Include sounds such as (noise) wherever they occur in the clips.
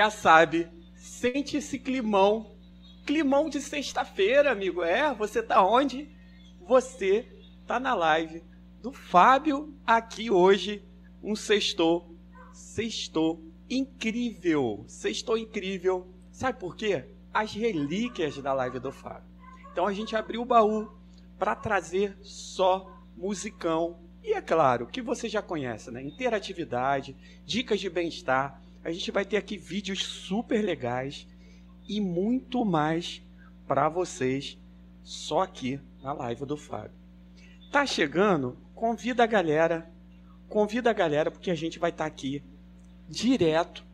já sabe, sente esse climão, climão de sexta-feira, amigo. É, você tá onde? Você tá na live do Fábio aqui hoje, um sextou, sextou incrível, sextou incrível. Sabe por quê? As relíquias da live do Fábio. Então a gente abriu o baú para trazer só musicão e é claro, que você já conhece, né? Interatividade, dicas de bem-estar. A gente vai ter aqui vídeos super legais e muito mais para vocês só aqui na live do Fábio. Tá chegando? Convida a galera, convida a galera porque a gente vai estar tá aqui direto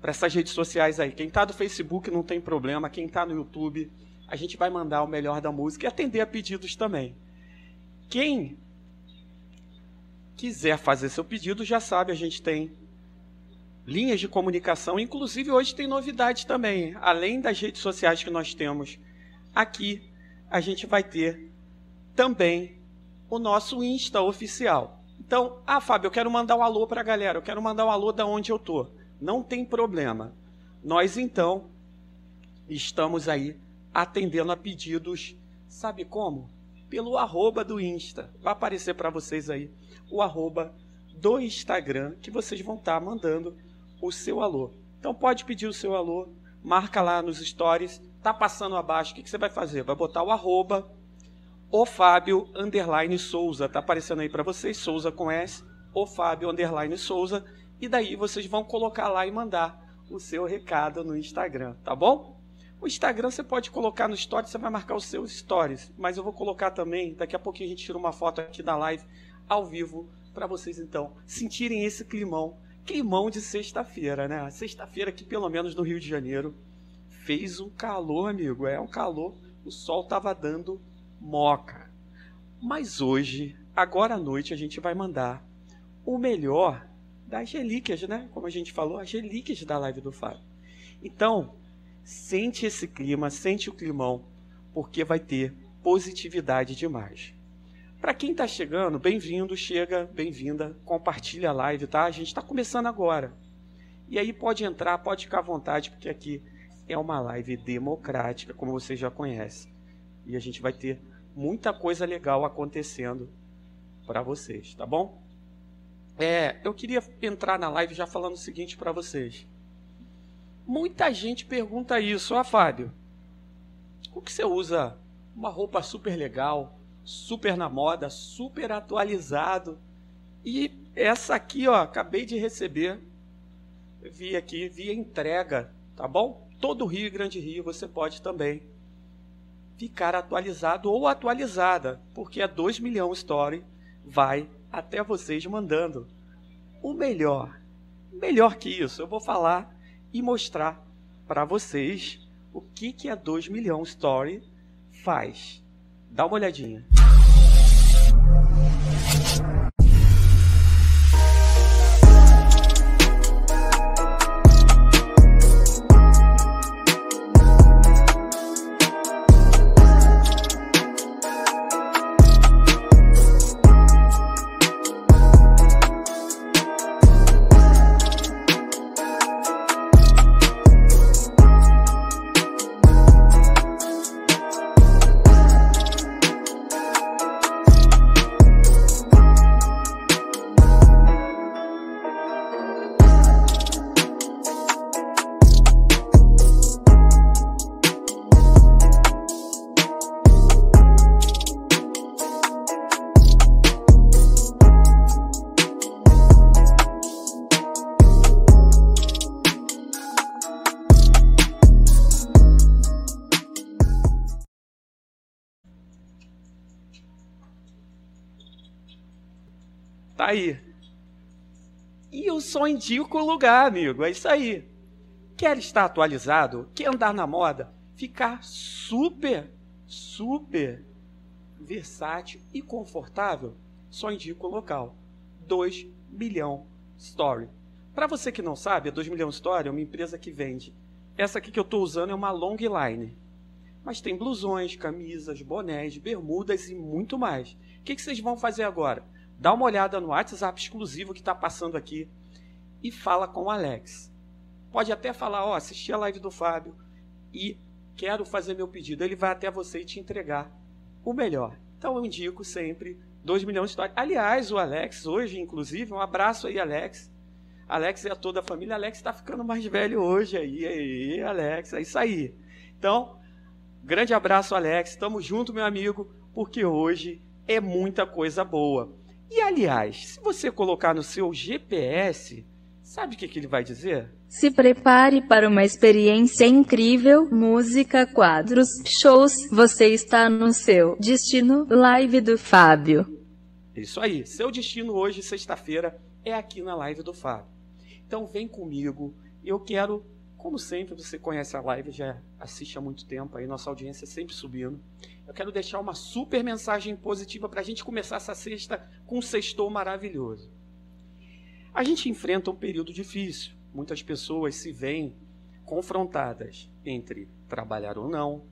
para essas redes sociais aí. Quem tá do Facebook não tem problema, quem tá no YouTube, a gente vai mandar o melhor da música e atender a pedidos também. Quem quiser fazer seu pedido, já sabe, a gente tem linhas de comunicação. Inclusive, hoje tem novidade também. Além das redes sociais que nós temos aqui, a gente vai ter também o nosso Insta oficial. Então, ah, Fábio, eu quero mandar um alô para a galera, eu quero mandar um alô da onde eu tô. Não tem problema. Nós, então, estamos aí atendendo a pedidos, sabe como? Pelo arroba do Insta. Vai aparecer para vocês aí o arroba do Instagram, que vocês vão estar tá mandando o seu alô. Então pode pedir o seu alô, marca lá nos stories, tá passando abaixo, o que, que você vai fazer? Vai botar o arroba, o Fábio underline Souza, tá aparecendo aí para vocês, Souza com S, o Fábio underline Souza, e daí vocês vão colocar lá e mandar o seu recado no Instagram, tá bom? O Instagram você pode colocar no stories, você vai marcar os seus stories, mas eu vou colocar também, daqui a pouquinho a gente tira uma foto aqui da live ao vivo para vocês então sentirem esse climão, climão de sexta-feira, né? Sexta-feira aqui pelo menos no Rio de Janeiro fez um calor, amigo, é um calor, o sol tava dando moca. Mas hoje, agora à noite a gente vai mandar o melhor das relíquias, né? Como a gente falou, as relíquias da live do Fábio. Então, sente esse clima, sente o climão, porque vai ter positividade demais. Para quem está chegando, bem-vindo, chega, bem-vinda, compartilha a live, tá? A gente está começando agora. E aí pode entrar, pode ficar à vontade, porque aqui é uma live democrática, como você já conhece. E a gente vai ter muita coisa legal acontecendo para vocês, tá bom? É, eu queria entrar na live já falando o seguinte para vocês. Muita gente pergunta isso, ó, Fábio. O que você usa? Uma roupa super legal, super na moda, super atualizado. E essa aqui, ó, acabei de receber. Vi aqui, via entrega, tá bom? Todo Rio e Grande Rio você pode também ficar atualizado ou atualizada, porque a 2 milhão Story vai até vocês mandando o melhor. Melhor que isso, eu vou falar e mostrar para vocês o que que a 2 milhão Story faz. Dá uma olhadinha. Aí. E eu só indico o lugar, amigo. É isso aí. Quer estar atualizado? Quer andar na moda? Ficar super, super versátil e confortável? Só indico o local. 2 milhão Story. Para você que não sabe, a 2 milhão Story é uma empresa que vende. Essa aqui que eu estou usando é uma long line. Mas tem blusões, camisas, bonés, bermudas e muito mais. O que, que vocês vão fazer agora? Dá uma olhada no WhatsApp exclusivo que está passando aqui e fala com o Alex. Pode até falar, ó, oh, assisti a live do Fábio e quero fazer meu pedido. Ele vai até você e te entregar o melhor. Então eu indico sempre 2 milhões de histórias. Aliás, o Alex, hoje, inclusive, um abraço aí, Alex. Alex a toda a família. Alex está ficando mais velho hoje aí. aí, Alex, é isso aí. Então, grande abraço, Alex. Tamo junto, meu amigo, porque hoje é muita coisa boa. E aliás, se você colocar no seu GPS, sabe o que, que ele vai dizer? Se prepare para uma experiência incrível, música, quadros, shows, você está no seu destino live do Fábio. Isso aí, seu destino hoje, sexta-feira, é aqui na live do Fábio. Então vem comigo, eu quero, como sempre, você conhece a live, já assiste há muito tempo aí, nossa audiência sempre subindo. Eu quero deixar uma super mensagem positiva para a gente começar essa sexta com um sextou maravilhoso. A gente enfrenta um período difícil. Muitas pessoas se veem confrontadas entre trabalhar ou não,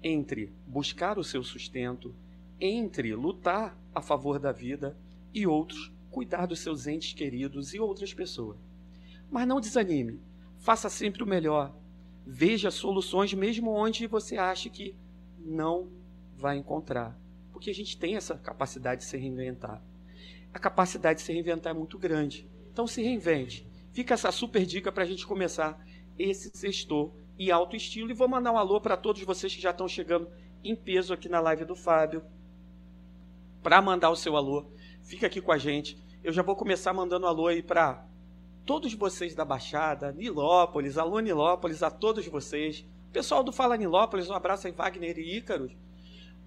entre buscar o seu sustento, entre lutar a favor da vida e outros cuidar dos seus entes queridos e outras pessoas. Mas não desanime, faça sempre o melhor. Veja soluções mesmo onde você acha que não vai encontrar. Porque a gente tem essa capacidade de se reinventar. A capacidade de se reinventar é muito grande. Então se reinvente. Fica essa super dica para a gente começar esse sextor e alto estilo. E vou mandar um alô para todos vocês que já estão chegando em peso aqui na live do Fábio. Para mandar o seu alô, fica aqui com a gente. Eu já vou começar mandando alô aí para todos vocês da Baixada, Nilópolis, alô Nilópolis, a todos vocês. Pessoal do Fala Nilópolis, um abraço aí, Wagner e Ícaros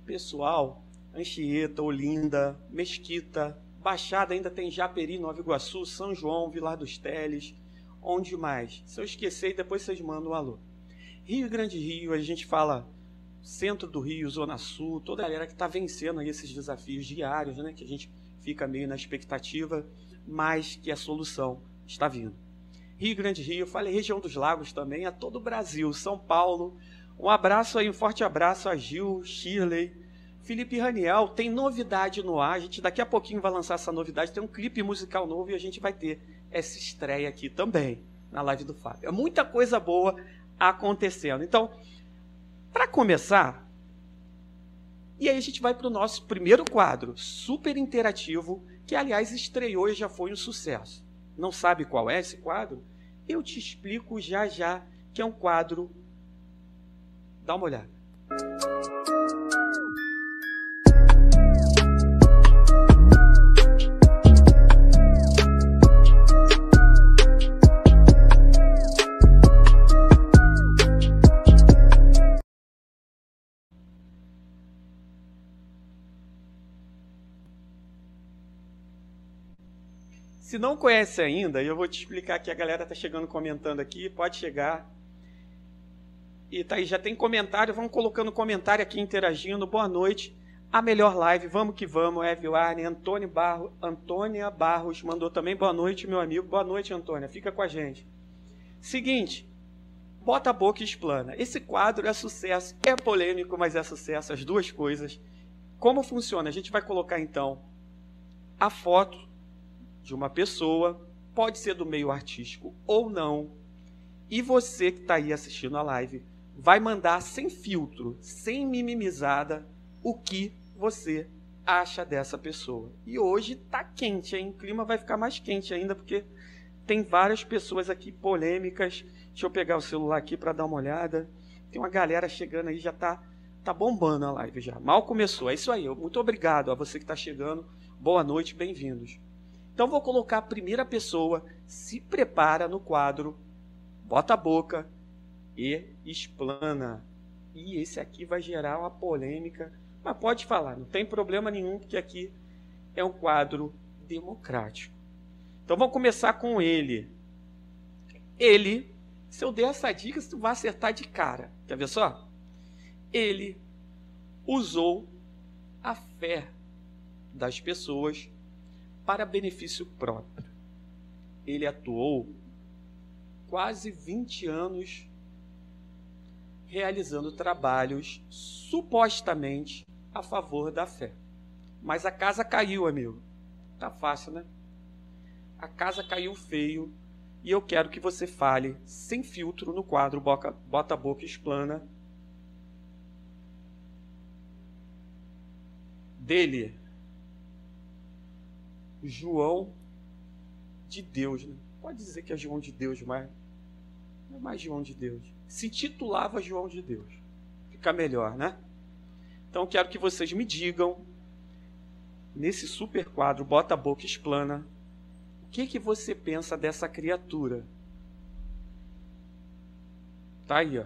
pessoal, Anchieta, Olinda, Mesquita, Baixada ainda tem Japeri, Nova Iguaçu, São João, Vilar dos Teles, onde mais? Se eu esquecer, depois vocês mandam um alô. Rio Grande Rio, a gente fala centro do Rio, Zona Sul, toda a galera que está vencendo aí esses desafios diários, né? Que a gente fica meio na expectativa, mas que a solução está vindo. Rio Grande Rio, falei região dos lagos também, a todo o Brasil, São Paulo. Um abraço aí, um forte abraço a Gil, Shirley, Felipe Raniel, tem novidade no ar. A gente daqui a pouquinho vai lançar essa novidade. Tem um clipe musical novo e a gente vai ter essa estreia aqui também na live do Fábio. É muita coisa boa acontecendo. Então, para começar, e aí a gente vai para o nosso primeiro quadro, super interativo, que aliás estreou e já foi um sucesso. Não sabe qual é esse quadro? Eu te explico já já, que é um quadro. Dá uma olhada. Se não conhece ainda, eu vou te explicar que a galera tá chegando comentando aqui, pode chegar. E tá aí, já tem comentário, vamos colocando comentário aqui, interagindo. Boa noite. A melhor live, vamos que vamos, Evil Arne, Antônio Barro, Antônia Barros mandou também boa noite, meu amigo. Boa noite, Antônia. Fica com a gente. Seguinte, bota a boca e explana. Esse quadro é sucesso, é polêmico, mas é sucesso, as duas coisas. Como funciona? A gente vai colocar então a foto de uma pessoa, pode ser do meio artístico ou não. E você que está aí assistindo a live vai mandar sem filtro, sem mimimizada, o que você acha dessa pessoa. E hoje tá quente, hein? O clima vai ficar mais quente ainda porque tem várias pessoas aqui polêmicas. Deixa eu pegar o celular aqui para dar uma olhada. Tem uma galera chegando aí, já tá tá bombando a live já. Mal começou. É isso aí. Muito obrigado a você que está chegando. Boa noite, bem-vindos. Então vou colocar a primeira pessoa, se prepara no quadro, bota a boca e explana. E esse aqui vai gerar uma polêmica, mas pode falar, não tem problema nenhum, porque aqui é um quadro democrático. Então vamos começar com ele. Ele, se eu der essa dica, tu vai acertar de cara. Quer ver só? Ele usou a fé das pessoas para benefício próprio. Ele atuou quase 20 anos realizando trabalhos supostamente a favor da fé. Mas a casa caiu, amigo. Tá fácil, né? A casa caiu feio E eu quero que você fale sem filtro no quadro Bota, Bota a Boca Explana. Dele, João de Deus. Né? Pode dizer que é João de Deus, mas não é mais João de Deus. Se titulava João de Deus. Fica melhor, né? Então quero que vocês me digam nesse super quadro Bota a Boca Explana que, que você pensa dessa criatura? Tá aí, ó.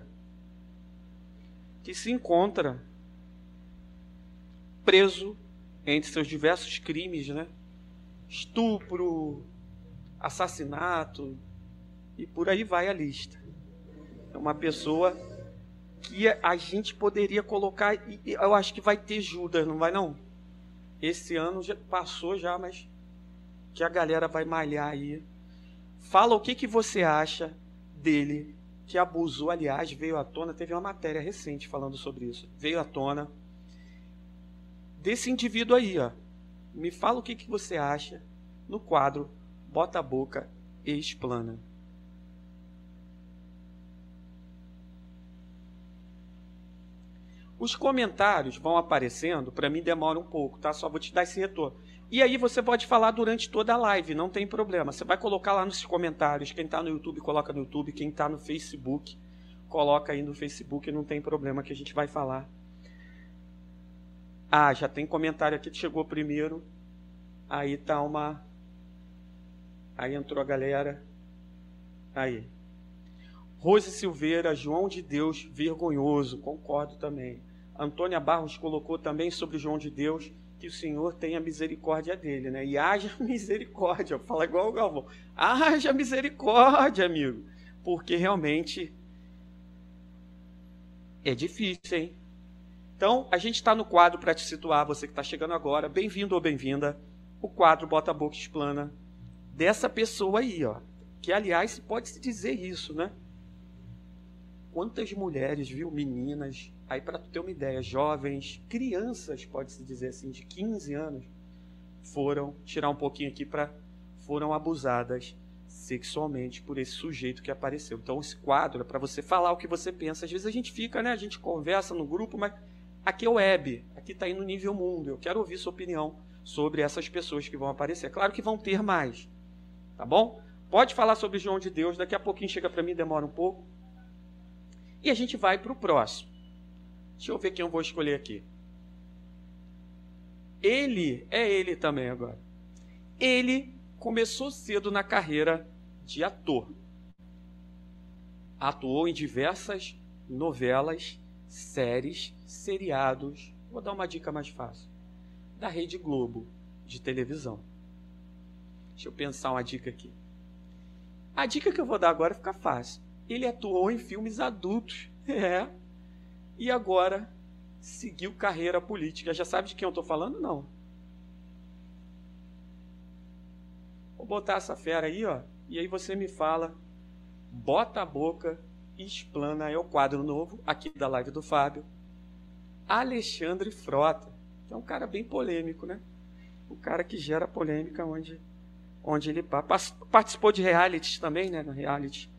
Que se encontra preso entre seus diversos crimes, né? Estupro, assassinato e por aí vai a lista. É uma pessoa que a gente poderia colocar, e eu acho que vai ter Judas, não vai não? Esse ano já passou já, mas que a galera vai malhar aí. Fala o que, que você acha dele, que abusou, aliás, veio à tona, teve uma matéria recente falando sobre isso. Veio à tona desse indivíduo aí, ó. Me fala o que, que você acha no quadro Bota a Boca e Explana. Os comentários vão aparecendo, para mim demora um pouco, tá? Só vou te dar esse retorno. E aí você pode falar durante toda a live, não tem problema. Você vai colocar lá nos comentários. Quem está no YouTube, coloca no YouTube. Quem está no Facebook, coloca aí no Facebook, não tem problema que a gente vai falar. Ah, já tem comentário aqui que chegou primeiro. Aí tá uma. Aí entrou a galera. Aí. Rose Silveira, João de Deus, vergonhoso. Concordo também. Antônia Barros colocou também sobre João de Deus que o Senhor tenha misericórdia dele, né? E haja (laughs) misericórdia. Fala igual o Galvão. Haja misericórdia, amigo. Porque realmente é difícil, hein? Então, a gente está no quadro para te situar, você que está chegando agora. Bem-vindo ou bem-vinda. O quadro Bota a Boca Explana dessa pessoa aí, ó. Que, aliás, pode se dizer isso, né? Quantas mulheres, viu, meninas, Aí, para tu ter uma ideia, jovens, crianças, pode-se dizer assim, de 15 anos, foram, tirar um pouquinho aqui, para foram abusadas sexualmente por esse sujeito que apareceu. Então, esse quadro é para você falar o que você pensa. Às vezes a gente fica, né? A gente conversa no grupo, mas aqui é web, aqui está aí no nível mundo. Eu quero ouvir sua opinião sobre essas pessoas que vão aparecer. Claro que vão ter mais, tá bom? Pode falar sobre João de Deus, daqui a pouquinho chega para mim, demora um pouco. E a gente vai para o próximo. Deixa eu ver quem eu vou escolher aqui. Ele, é ele também agora. Ele começou cedo na carreira de ator. Atuou em diversas novelas, séries, seriados. Vou dar uma dica mais fácil. Da Rede Globo, de televisão. Deixa eu pensar uma dica aqui. A dica que eu vou dar agora fica fácil. Ele atuou em filmes adultos. (laughs) É, e agora seguiu carreira política. Já sabe de quem eu estou falando? Não. Vou botar essa fera aí, ó, e aí você me fala, bota a boca explana. É o quadro novo aqui da live do Fábio. Alexandre Frota, é um cara bem polêmico, né? O cara que gera polêmica onde, onde ele participou de reality também, né? No reality.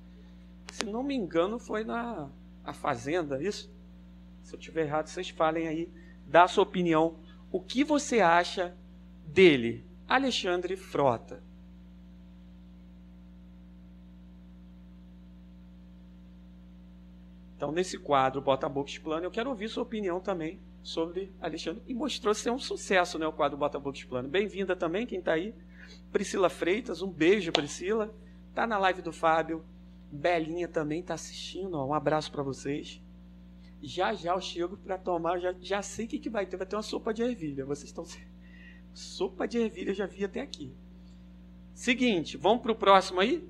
Se não me engano, foi na a Fazenda, isso? Se eu estiver errado, vocês falem aí, dá a sua opinião. O que você acha dele, Alexandre Frota? Então, nesse quadro, Bota a Boca Explana, eu quero ouvir sua opinião também sobre Alexandre. E mostrou ser um sucesso, né, o quadro Bota a Boca Explana. Bem-vinda também, quem está aí. Priscila Freitas, um beijo, Priscila. Está na live do Fábio. Belinha também está assistindo, ó, um abraço para vocês. Já já eu chego para tomar, já, já sei o que, que vai ter. Vai ter uma sopa de ervilha. Vocês estão. Sopa de ervilha eu já vi até aqui. Seguinte, vamos para o próximo aí?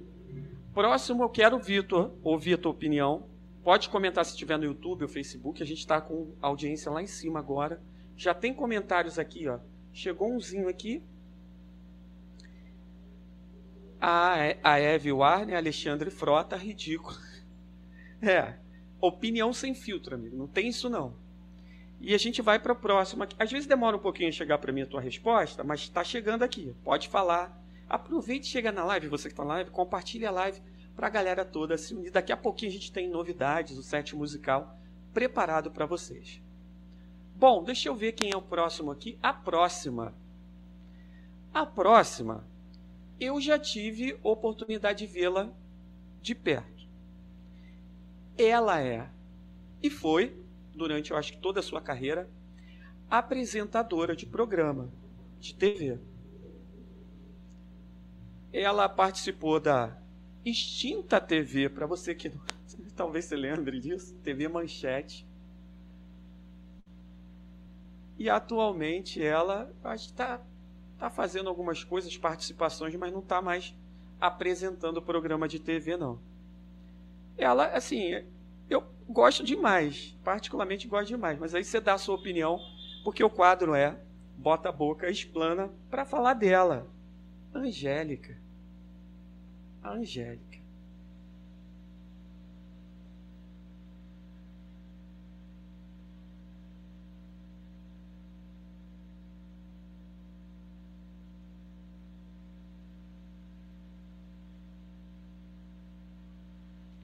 Próximo eu quero, Vitor, ouvir a tua opinião. Pode comentar se estiver no YouTube ou Facebook. A gente está com audiência lá em cima agora. Já tem comentários aqui, ó. Chegou umzinho aqui. A, a Eve Warner, Alexandre Frota, ridículo. (laughs) É, opinião sem filtro, amigo. Não tem isso não. E a gente vai para a próxima. Às vezes demora um pouquinho a chegar para mim a tua resposta, mas está chegando aqui. Pode falar. Aproveite chega na live, você que está na live, compartilhe a live para a galera toda se unir. Daqui a pouquinho a gente tem novidades, o set musical preparado para vocês. Bom, deixa eu ver quem é o próximo aqui. A próxima. A próxima, eu já tive oportunidade de vê-la de perto. Ela é, e foi, durante eu acho que toda a sua carreira, apresentadora de programa de TV. Ela participou da extinta TV, para você que (laughs) talvez se lembre disso, TV Manchete. E atualmente ela, acho que está tá fazendo algumas coisas, participações, mas não está mais apresentando o programa de TV, não. Ela, assim, eu gosto demais, particularmente gosto demais, mas aí você dá a sua opinião, porque o quadro é bota a boca, explana para falar dela. Angélica. Angélica.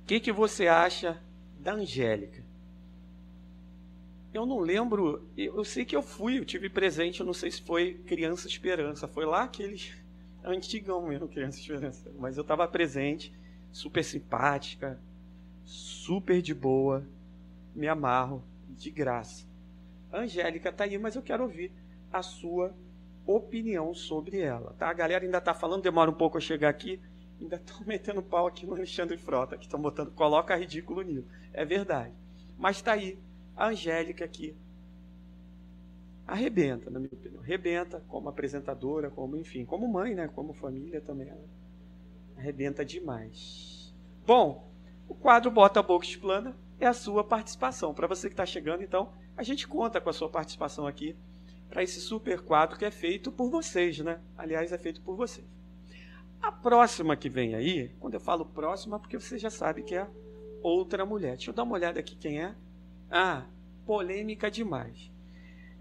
O que, que você acha da Angélica? Eu não lembro, eu sei que eu fui, eu tive presente, eu não sei se foi Criança Esperança, foi lá antigão mesmo, Criança Esperança, mas eu estava presente, super simpática, super de boa, me amarro, de graça. A Angélica está aí, mas eu quero ouvir a sua opinião sobre ela, tá? A galera ainda está falando, demora um pouco a chegar aqui, ainda estão (laughs) metendo pau aqui no Alexandre Frota, que estão botando, coloca ridículo nisso. É verdade. Mas está aí a Angélica aqui arrebenta, na minha opinião. Arrebenta como apresentadora, como, enfim, como mãe, né? Como família também. Arrebenta demais. Bom, o quadro Bota a Boca Explana é a sua participação. Para você que está chegando, então, a gente conta com a sua participação aqui para esse super quadro que é feito por vocês, né? Aliás, é feito por vocês. A próxima que vem aí, quando eu falo próxima, porque você já sabe que é outra mulher. Deixa eu dar uma olhada aqui quem é. Ah, polêmica demais.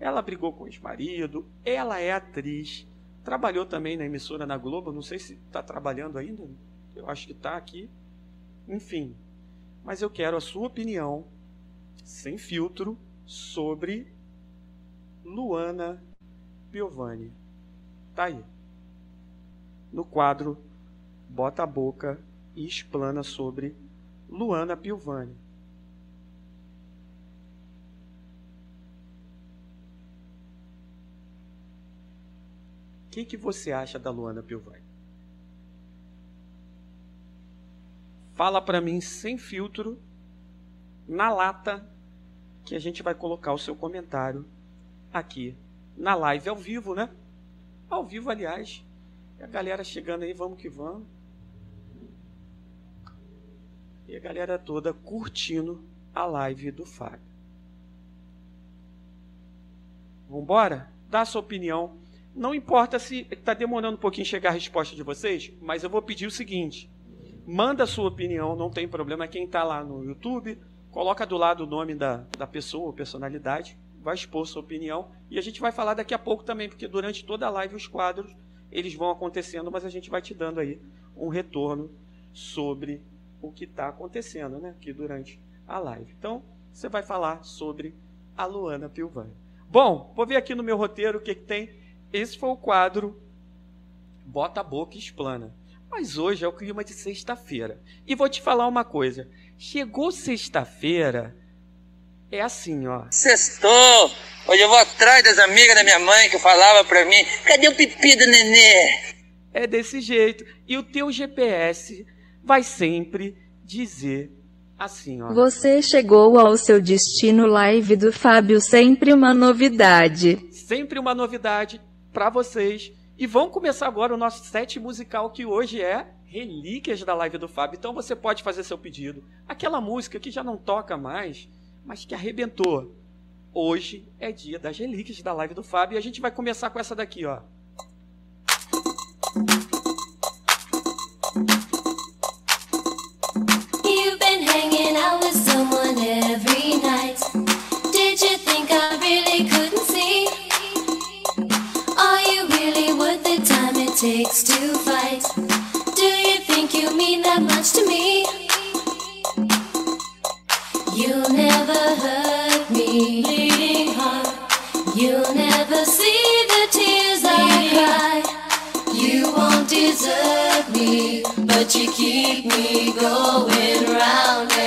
Ela brigou com o ex-marido, ela é atriz, trabalhou também na emissora na Globo, não sei se está trabalhando ainda, eu acho que está aqui. Enfim, mas eu quero a sua opinião, sem filtro, sobre Luana Piovani. Tá aí. No quadro Bota a Boca e explana sobre Luana Piovani. Que, que você acha da Luana Piovani? Fala para mim sem filtro, na lata, que a gente vai colocar o seu comentário aqui na live ao vivo, né? Ao vivo, aliás. E a galera chegando aí, vamos que vamos. E a galera toda curtindo a live do Fábio. Vambora? Dá a sua opinião não importa se está demorando um pouquinho chegar a resposta de vocês, mas eu vou pedir o seguinte: manda a sua opinião, não tem problema. Quem está lá no YouTube, coloca do lado o nome da, da pessoa ou personalidade, vai expor sua opinião e a gente vai falar daqui a pouco também, porque durante toda a live os quadros eles vão acontecendo, mas a gente vai te dando aí um retorno sobre o que está acontecendo, né? Aqui durante a live. Então, você vai falar sobre a Luana Pilvani. Bom, vou ver aqui no meu roteiro o que, que tem. Esse foi o quadro Bota a Boca e Explana. Mas hoje é o clima de sexta-feira. E vou te falar uma coisa. Chegou sexta-feira, é assim, ó. Sextou! Hoje eu vou atrás das amigas da minha mãe que falava pra mim: cadê o pipi do nenê? É desse jeito. E o teu GPS vai sempre dizer assim, ó. Você chegou ao seu destino live do Fábio, sempre uma novidade. Sempre uma novidade para vocês. E vamos começar agora o nosso set musical que hoje é Relíquias da Live do Fábio. Então você pode fazer seu pedido. Aquela música que já não toca mais, mas que arrebentou. Hoje é dia das relíquias da Live do Fábio e a gente vai começar com essa daqui, ó. takes to fight. Do you think you mean that much to me? You'll never hurt me, bleeding heart. You never see the tears I cry. You won't deserve me, but you keep me going round.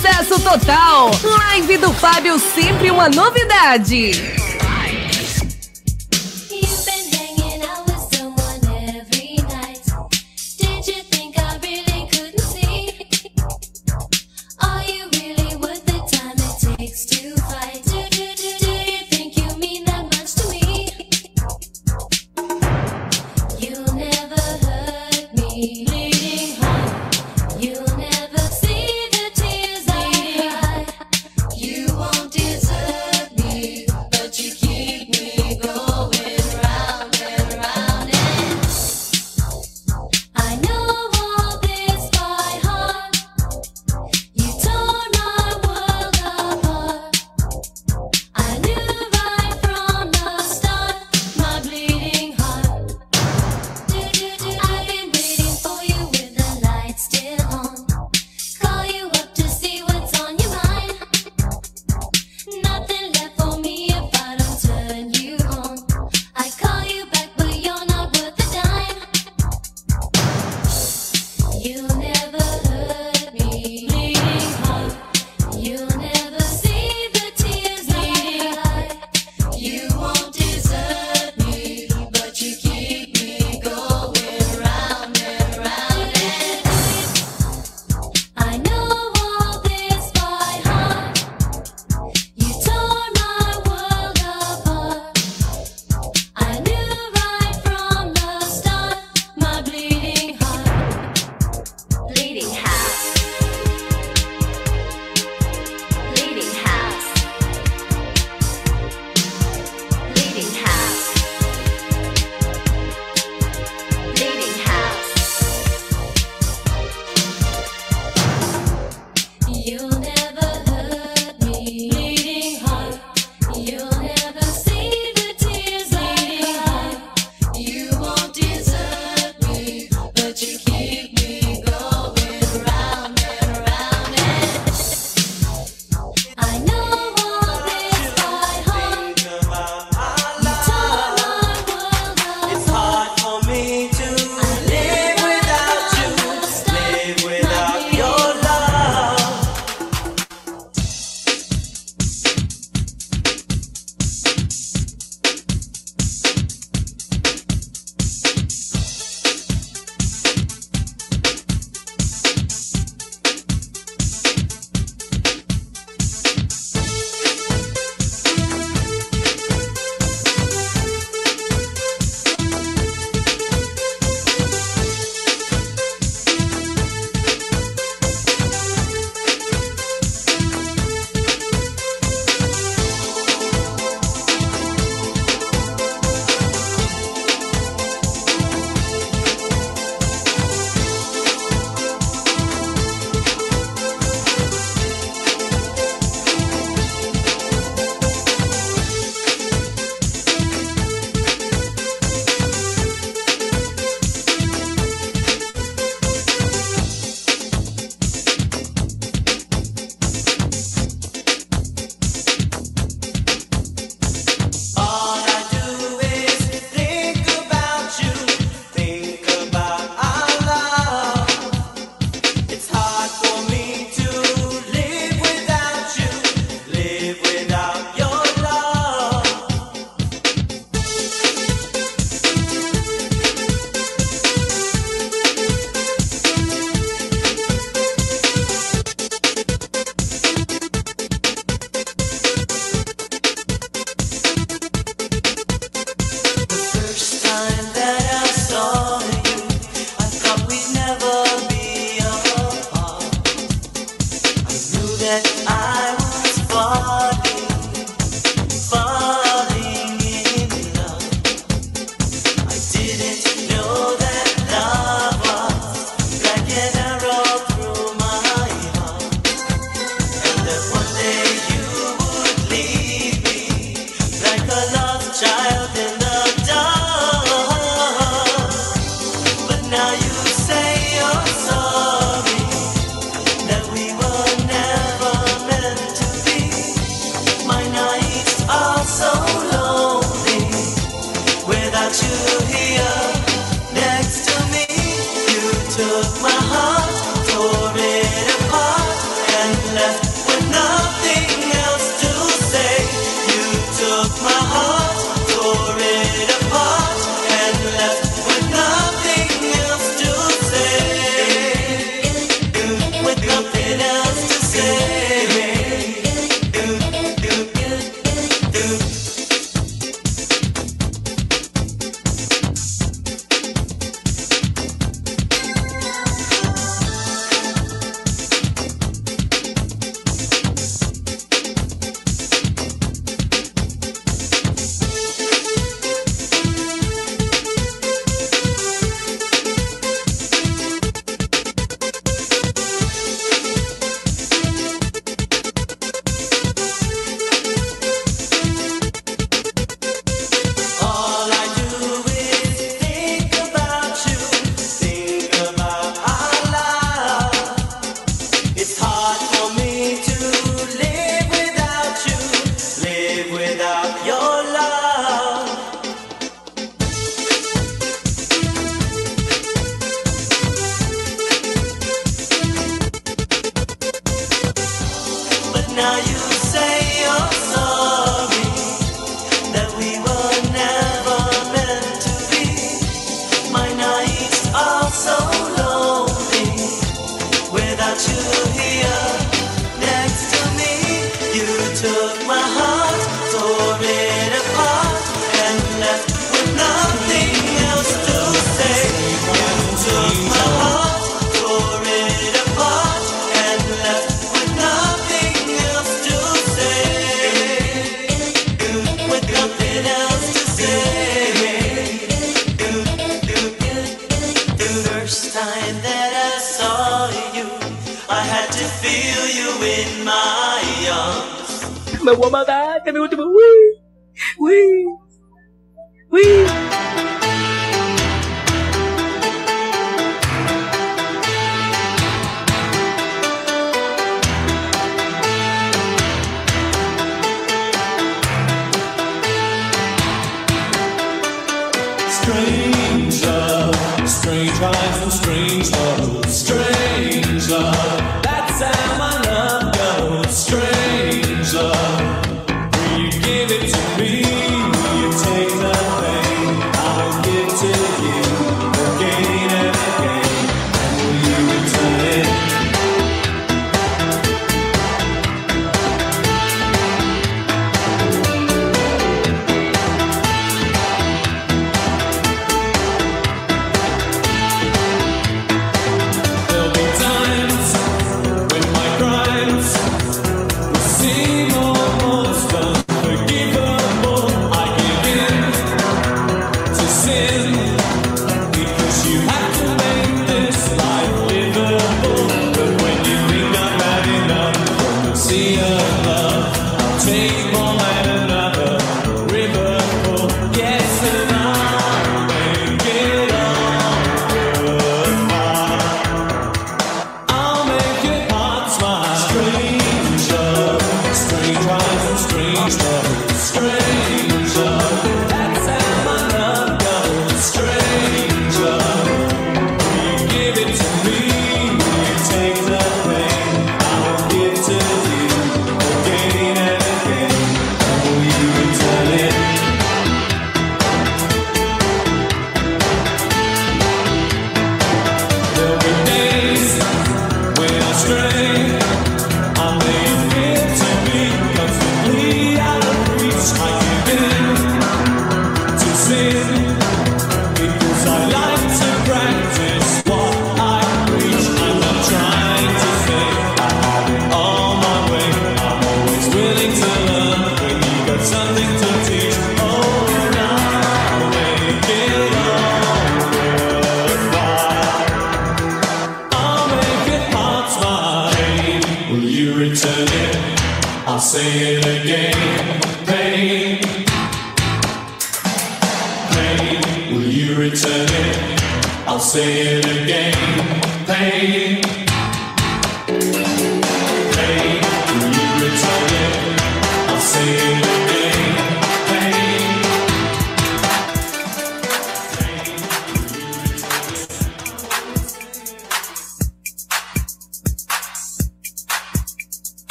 Sucesso total! Live do Fábio, sempre uma novidade.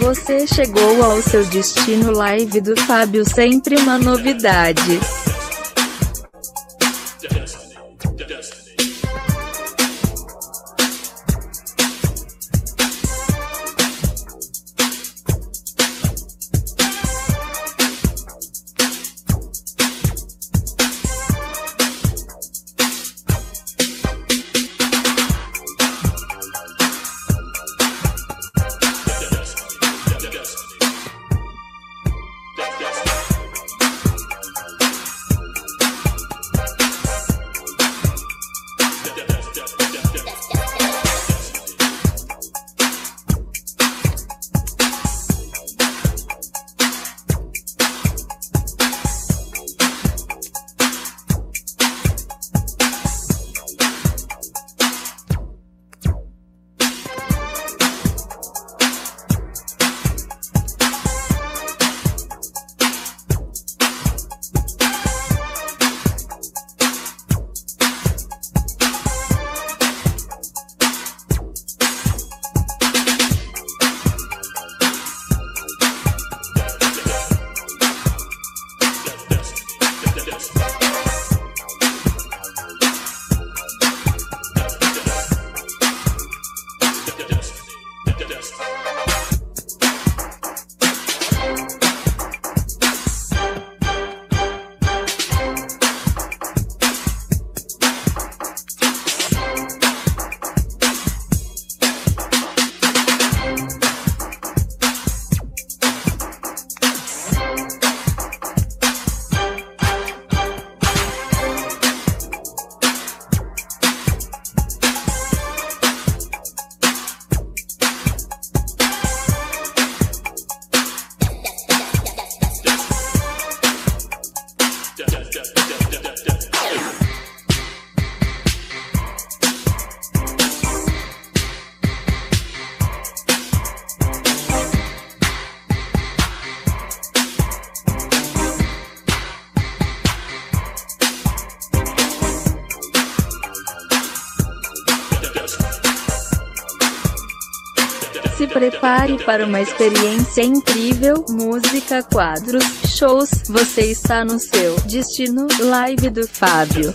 Você chegou ao seu destino live do Fábio sempre uma novidade. Prepare para uma experiência incrível, música, quadros, shows, você está no seu destino, live do Fábio.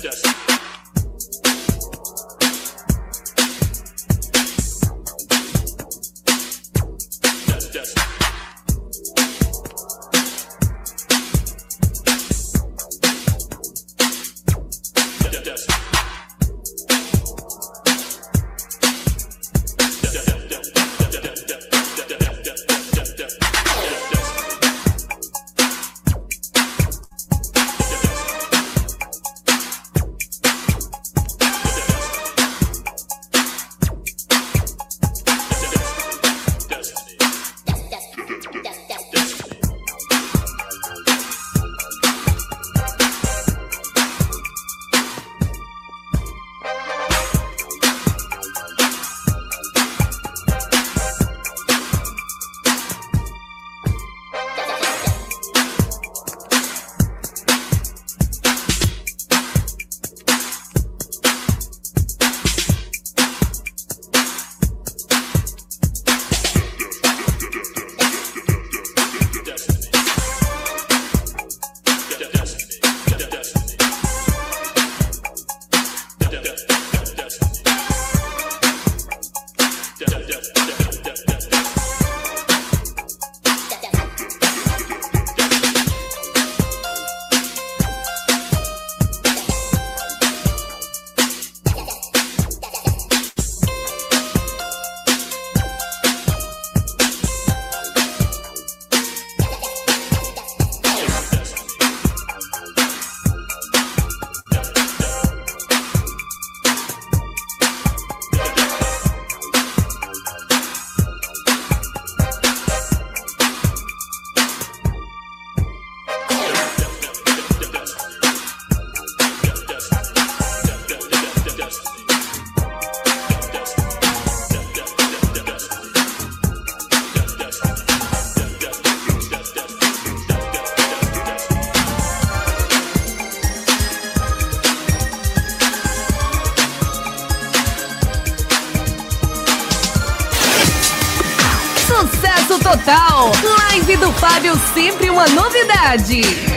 Sempre uma novidade.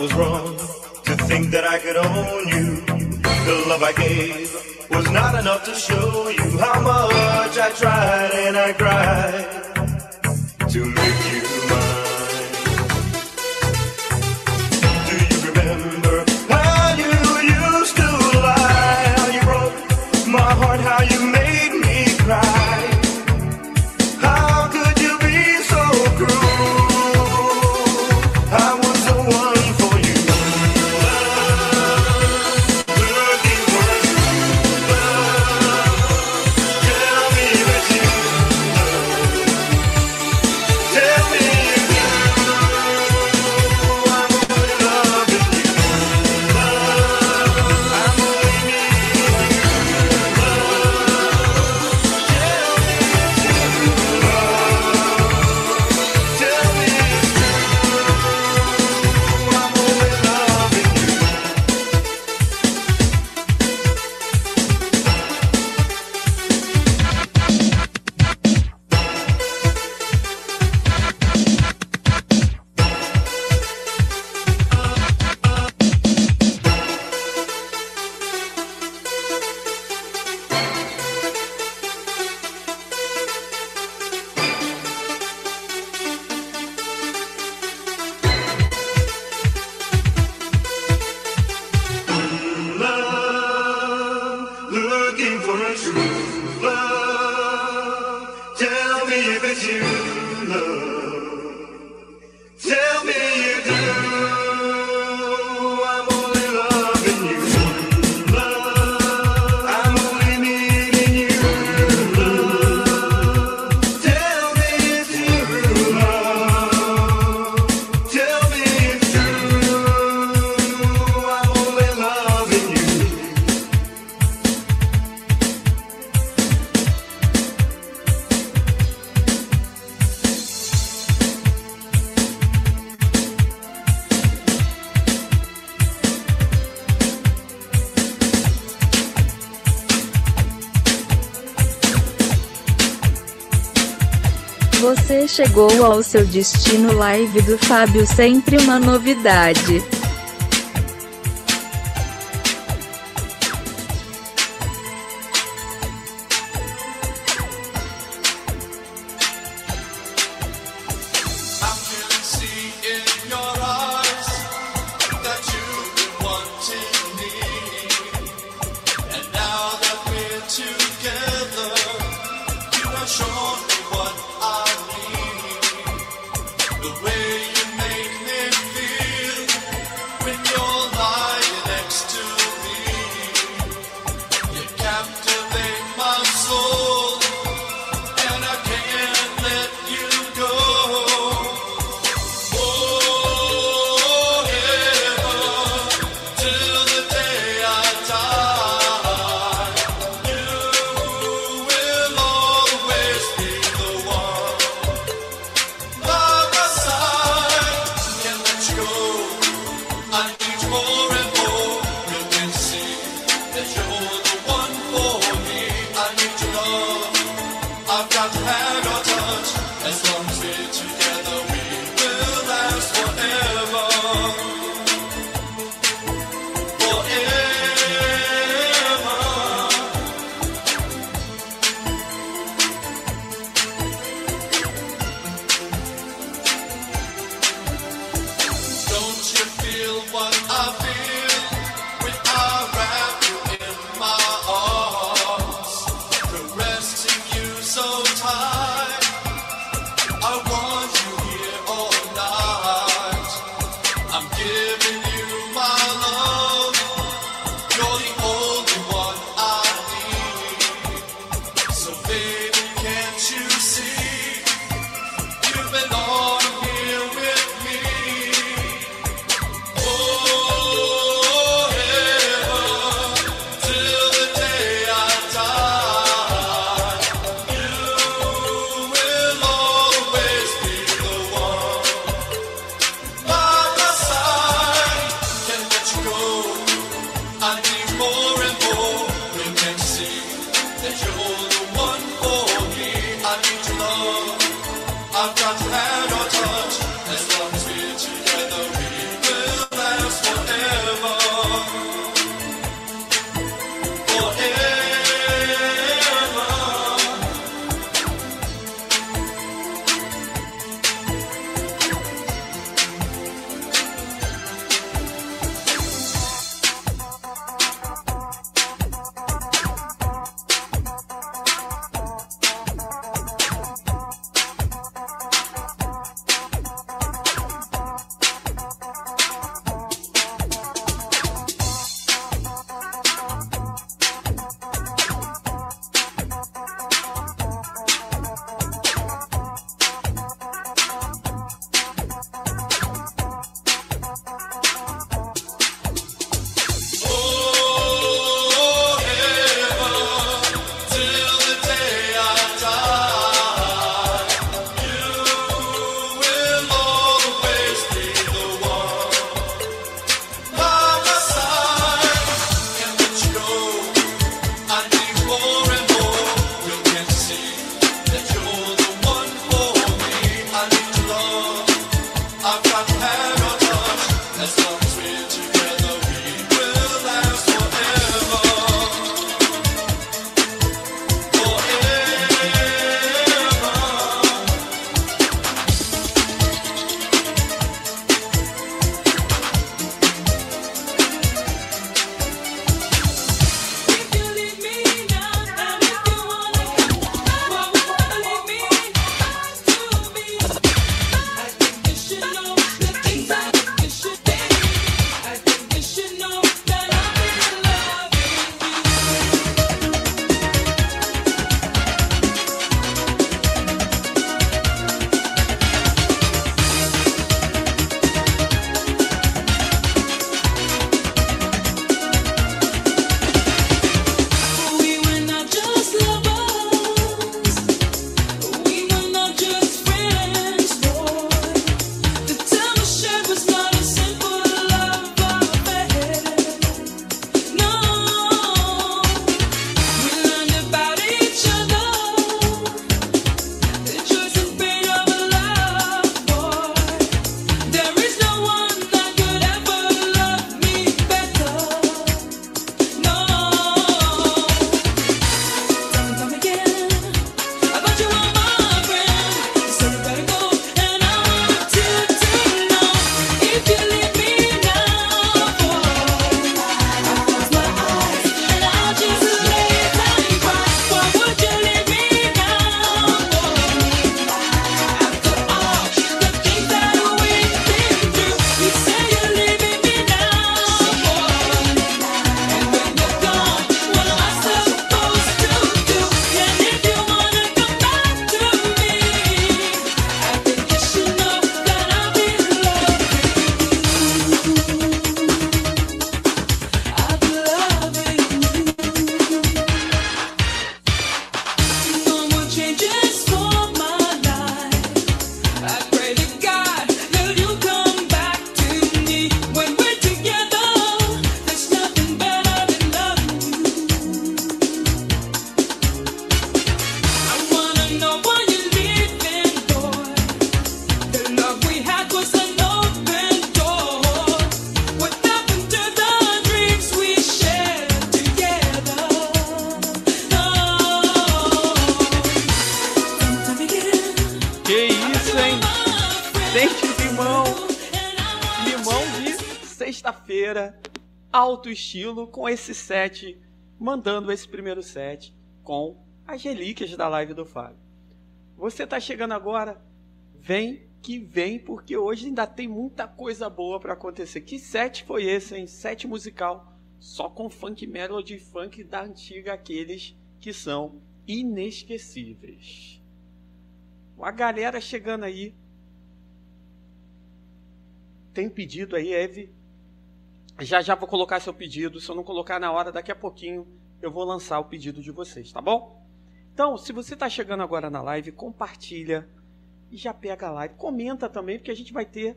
was wrong to think that I could own you. The love I gave was not enough to show you how much I tried and I cried. chegou ao seu destino live do Fábio sempre uma novidade. Estilo, com esse set, mandando esse primeiro set com as relíquias da live do Fábio. Você tá chegando agora? Vem que vem, porque hoje ainda tem muita coisa boa para acontecer. Que set foi esse, hein? Set musical só com funk melody funk da antiga, aqueles que são inesquecíveis. A galera chegando aí. Tem pedido aí, Eve? Já já vou colocar seu pedido. Se eu não colocar na hora, daqui a pouquinho eu vou lançar o pedido de vocês, tá bom? Então, se você está chegando agora na live, compartilha e já pega a live. Comenta também, porque a gente vai ter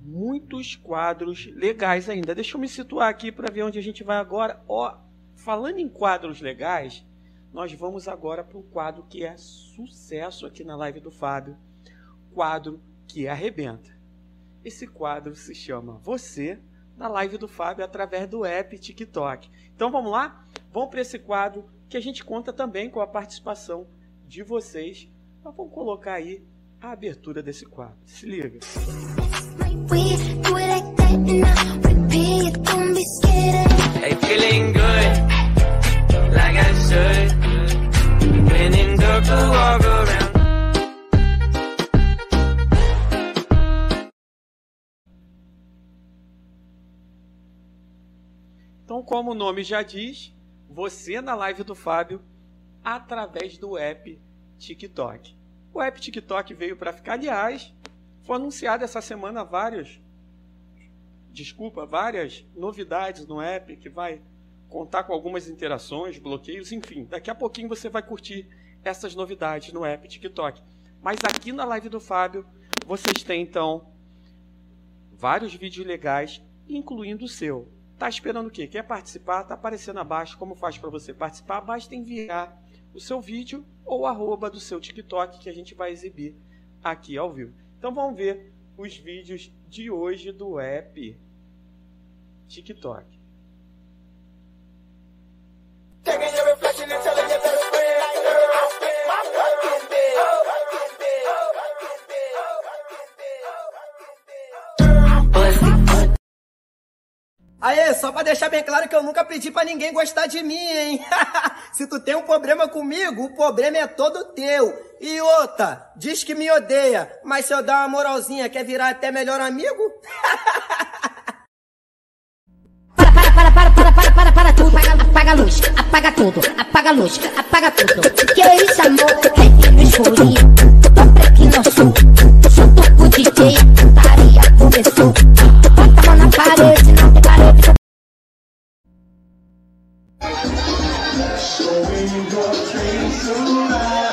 muitos quadros legais ainda. Deixa eu me situar aqui para ver onde a gente vai agora. Ó, falando em quadros legais, nós vamos agora para um quadro que é sucesso aqui na live do Fábio. Quadro que arrebenta. Esse quadro se chama Você na live do Fábio através do app TikTok. Então vamos lá? Vamos para esse quadro que a gente conta também com a participação de vocês. Mas vamos colocar aí a abertura desse quadro. Se liga. We como o nome já diz, você na live do Fábio através do app TikTok. O app TikTok veio para ficar, aliás, foi anunciado essa semana vários desculpa, várias novidades no app que vai contar com algumas interações, bloqueios, enfim. Daqui a pouquinho você vai curtir essas novidades no app TikTok. Mas aqui na live do Fábio, vocês têm então vários vídeos legais, incluindo o seu. Tá esperando o quê? Quer participar? Tá aparecendo abaixo como faz para você participar. Basta enviar o seu vídeo ou arroba do seu TikTok que a gente vai exibir aqui ao vivo. Então vamos ver os vídeos de hoje do app TikTok. Aê, só pra deixar bem claro que eu nunca pedi pra ninguém gostar de mim, hein? Se tu tem um problema comigo, o problema é todo teu. E outra, diz que me odeia, mas se eu dar uma moralzinha, quer virar até melhor amigo? Para, para, para, para, para, para, para, para tudo. Apaga, apaga a luz, apaga tudo, apaga a luz, apaga tudo. Que é isso, amor? É no escurinho. Tô aqui no sul. Junto com o DJ, putaria começou. Hoje eu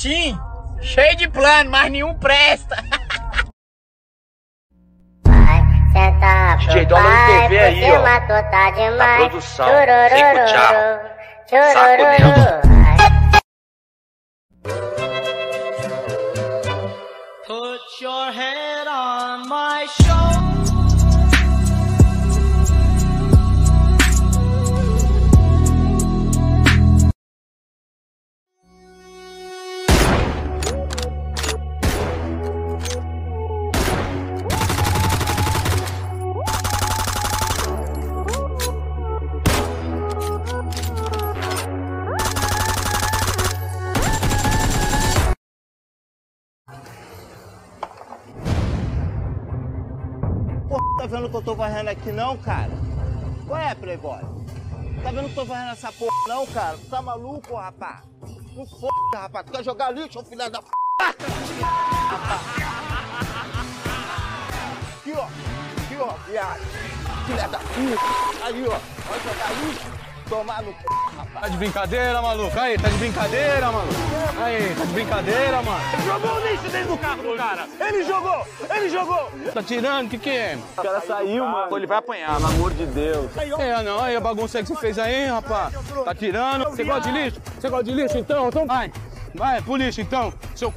Tim. Cheio de plano, mas nenhum presta. Senta DJ Dólar TV aí, ó. tá demais. produção. Chorororô, Cinco tchau. Saco chorororô. Não, cara? Qual é, Playboy? Tá vendo que tô varrendo essa porra não, cara? Tu tá maluco, rapaz? Não foda, rapaz. Tu quer jogar lixo, ô filho da p... Aqui, ó. Aqui, ó, viado. Filha da puta. Aí, ó. Vai jogar lixo. Tomar no c... rapaz. Tá de brincadeira, maluco? Aí, tá de brincadeira, maluco? Aí, tá de brincadeira, mano? Jogou o lixo dentro do carro do cara. Ele jogou. Ele jogou. Tá tirando? O que que é? O cara saiu, mano. Ele vai apanhar, pelo amor de Deus. É, não, aí a bagunça aí que você fez aí, rapaz. Tá tirando? Você gosta de lixo? Você gosta de lixo, então? Então vai. Vai, pro lixo, então. Seu c...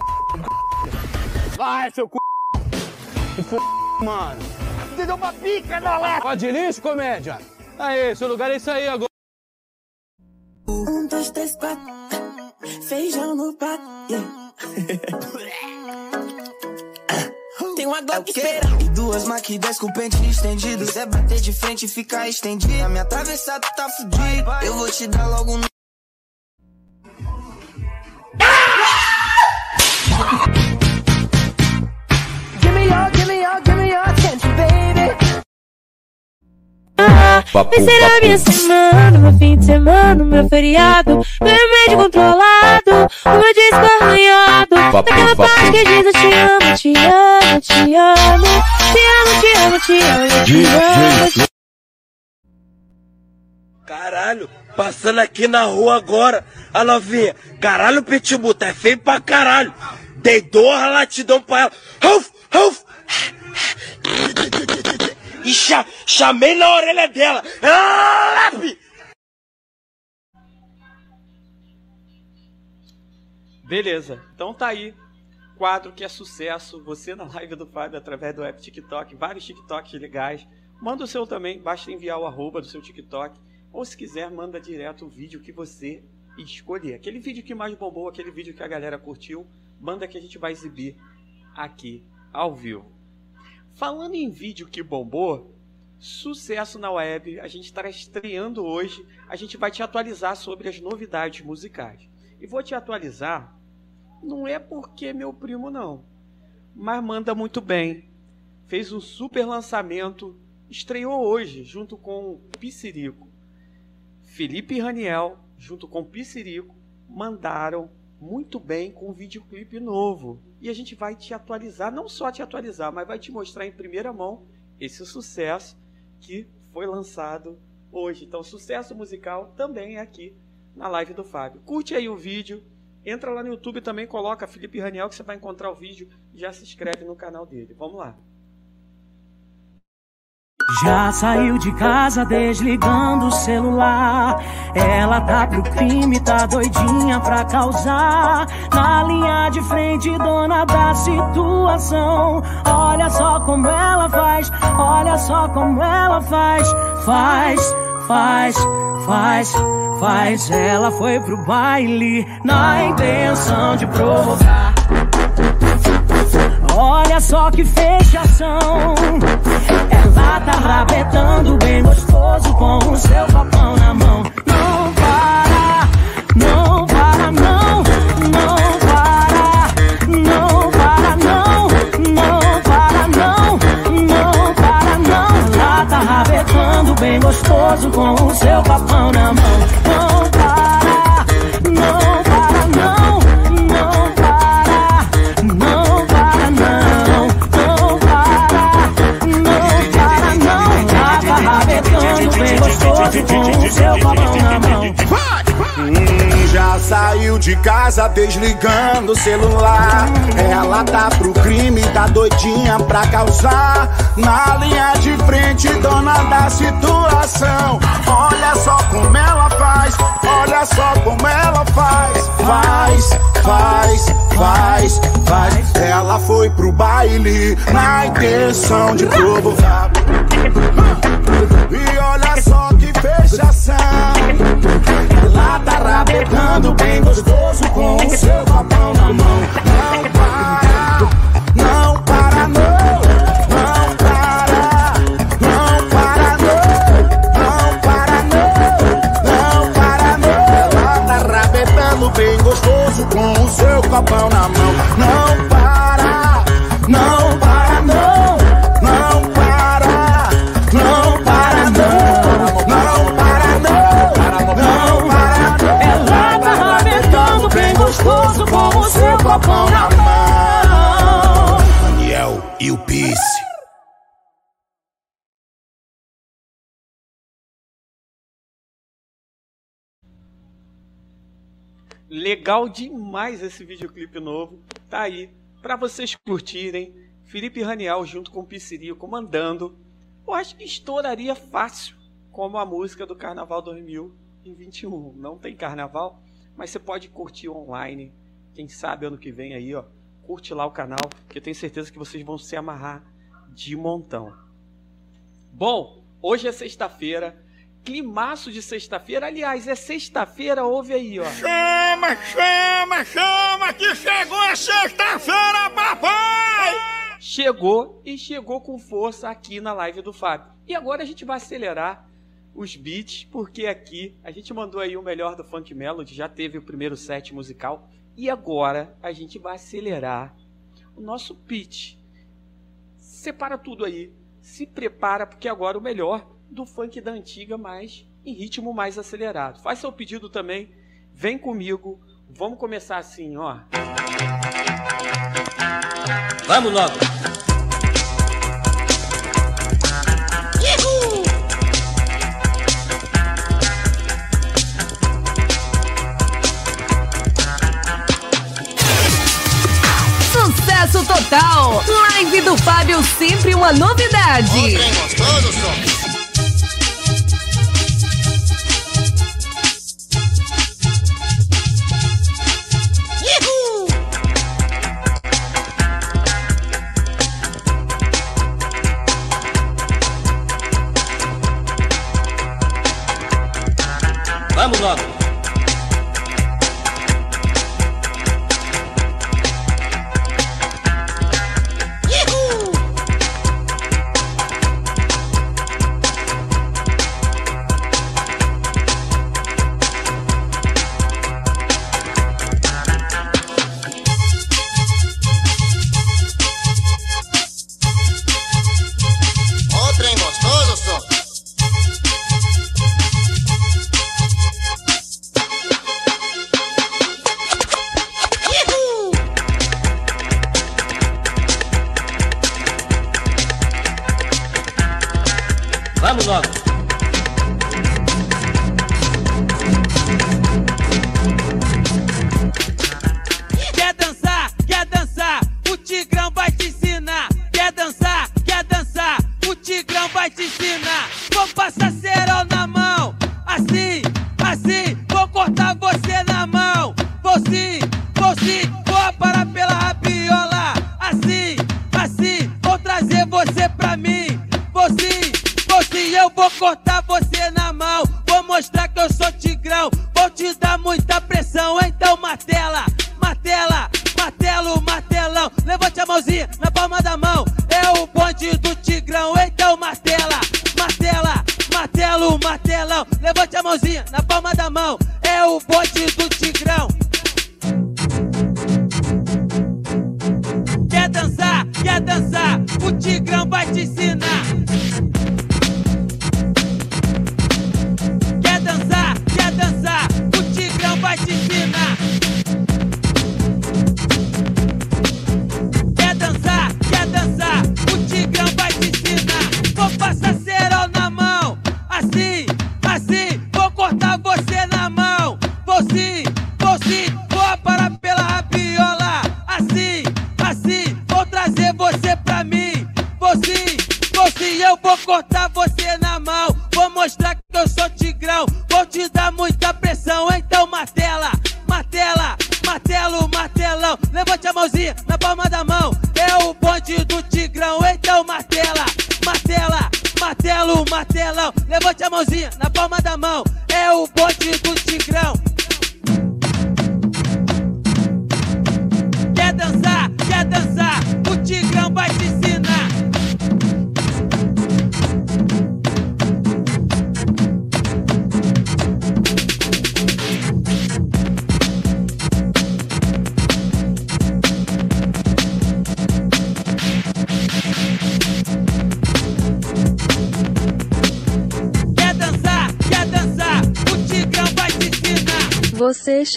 Vai, seu c... Mano. Você deu uma pica na lata. Gosta de lixo, comédia? Aí, seu lugar é isso aí agora. Um, dois, três, quatro. Feijão no prato. (laughs) Tem uma Glock esperando. E duas Mac 10 com pente estendido. Se é bater de frente e ficar estendido. A minha atravessada tá fudida. Eu vou te dar logo no. Vai ser a minha semana, meu fim de semana, meu feriado, meu remédio controlado, o meu disco arranhado. Daquela parte que diz eu te amo, te amo, te amo, te amo, te amo, te amo, te amo. te Caralho, passando aqui na rua agora, a novinha. Caralho, Pitbull, tá feio pra caralho. Dei dor, latidão pra ela. Ruf, ruf. E cha chamei na orelha dela. Ah. Beleza, então tá aí. Quadro que é sucesso. Você na live do Fábio através do app TikTok. Vários TikToks legais. Manda o seu também, basta enviar o arroba do seu TikTok. Ou se quiser, manda direto o vídeo que você escolher. Aquele vídeo que mais bombou, aquele vídeo que a galera curtiu, manda que a gente vai exibir aqui ao vivo. Falando em vídeo que bombou, sucesso na web. A gente estará estreando hoje. A gente vai te atualizar sobre as novidades musicais. E vou te atualizar, não é porque meu primo, não, mas manda muito bem. Fez um super lançamento, estreou hoje, junto com Piscirico. Felipe e Raniel, junto com Piscirico, mandaram muito bem com um videoclipe novo. E a gente vai te atualizar, não só te atualizar, mas vai te mostrar em primeira mão esse sucesso que foi lançado hoje. Então, sucesso musical também é aqui na live do Fábio. Curte aí o vídeo, entra lá no YouTube também, coloca Felipe Raniel que você vai encontrar o vídeo e já se inscreve no canal dele. Vamos lá. Já saiu de casa desligando o celular. Ela tá pro crime, tá doidinha pra causar. Na linha de frente, dona da situação. Olha só como ela faz, olha só como ela faz. Faz, faz, faz, faz. Ela foi pro baile na intenção de provocar. Olha só que fechação. Ela tá rabetando bem gostoso com o seu copão na mão. Não para, não para, não, não para, não para, não, não para, não, não para, não. Ela tá rabetando bem gostoso com o seu copão na mão. Não com o seu copão na mão. Hum, já saiu de casa desligando o celular. Ela tá pro crime, tá doidinha pra causar. Na linha de frente, dona da situação. Olha só como ela faz, olha só como ela faz. Faz, faz, faz, faz. Ela foi pro baile na intenção de provocar. E olha só fechação. Ela tá rabetando bem gostoso com o seu copão na mão. Não Legal demais esse videoclipe novo. Tá aí para vocês curtirem. Felipe Raniel junto com o Piscirico comandando. Eu acho que estouraria fácil como a música do Carnaval 2021. Não tem carnaval, mas você pode curtir online. Quem sabe ano que vem aí, ó. Curte lá o canal, que eu tenho certeza que vocês vão se amarrar de montão. Bom, hoje é sexta-feira. Climaço de sexta-feira. Aliás, é sexta-feira, ouve aí, ó. Chama, chama, chama, que chegou a sexta-feira, papai! Chegou e chegou com força aqui na live do Fábio. E agora a gente vai acelerar os beats, porque aqui a gente mandou aí o melhor do Funk Melody, já teve o primeiro set musical. E agora a gente vai acelerar o nosso pitch. Separa tudo aí, se prepara, porque agora o melhor do funk da antiga, mas em ritmo mais acelerado. Faz seu pedido também, vem comigo. Vamos começar assim, ó. Vamos logo. Sucesso total! Live do Fábio, sempre uma novidade. Vamos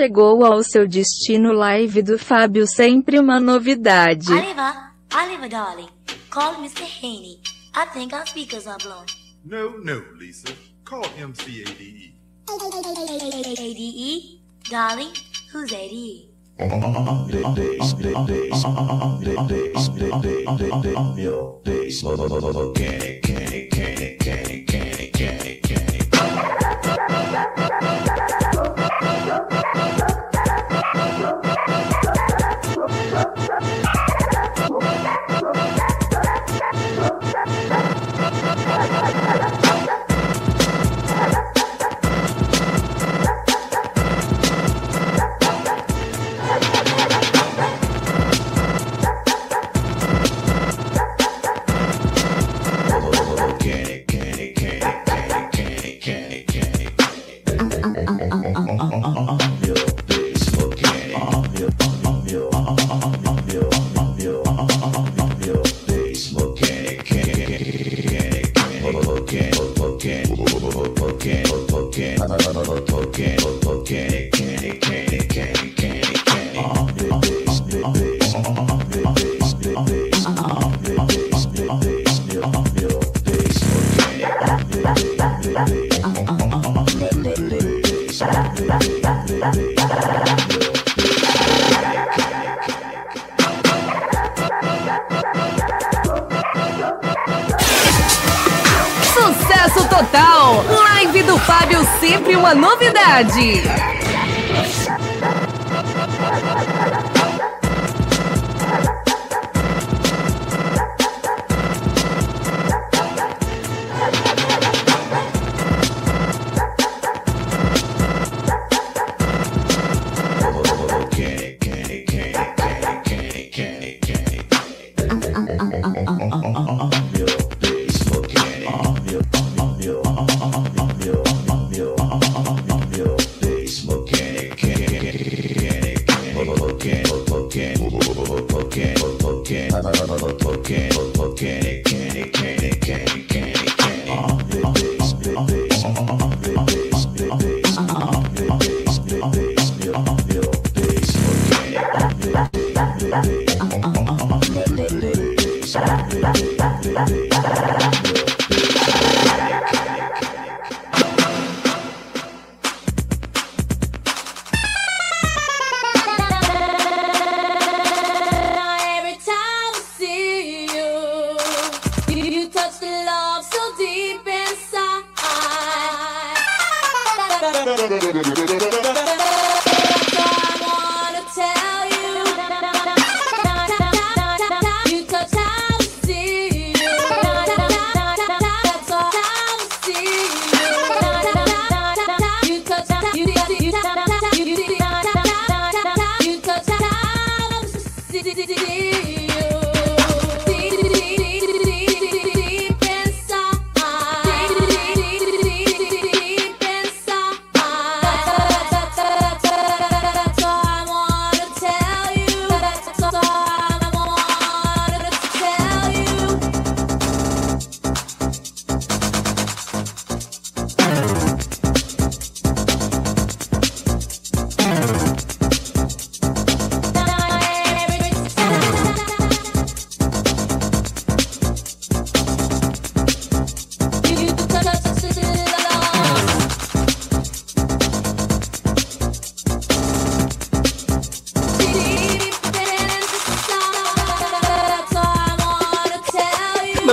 chegou ao seu destino live do Fábio sempre uma novidade. Oliver, Oliver, darling, call Mr. Haney. I think our speakers are blown. No, no,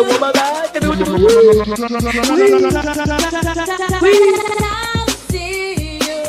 the I can do the I'll see you.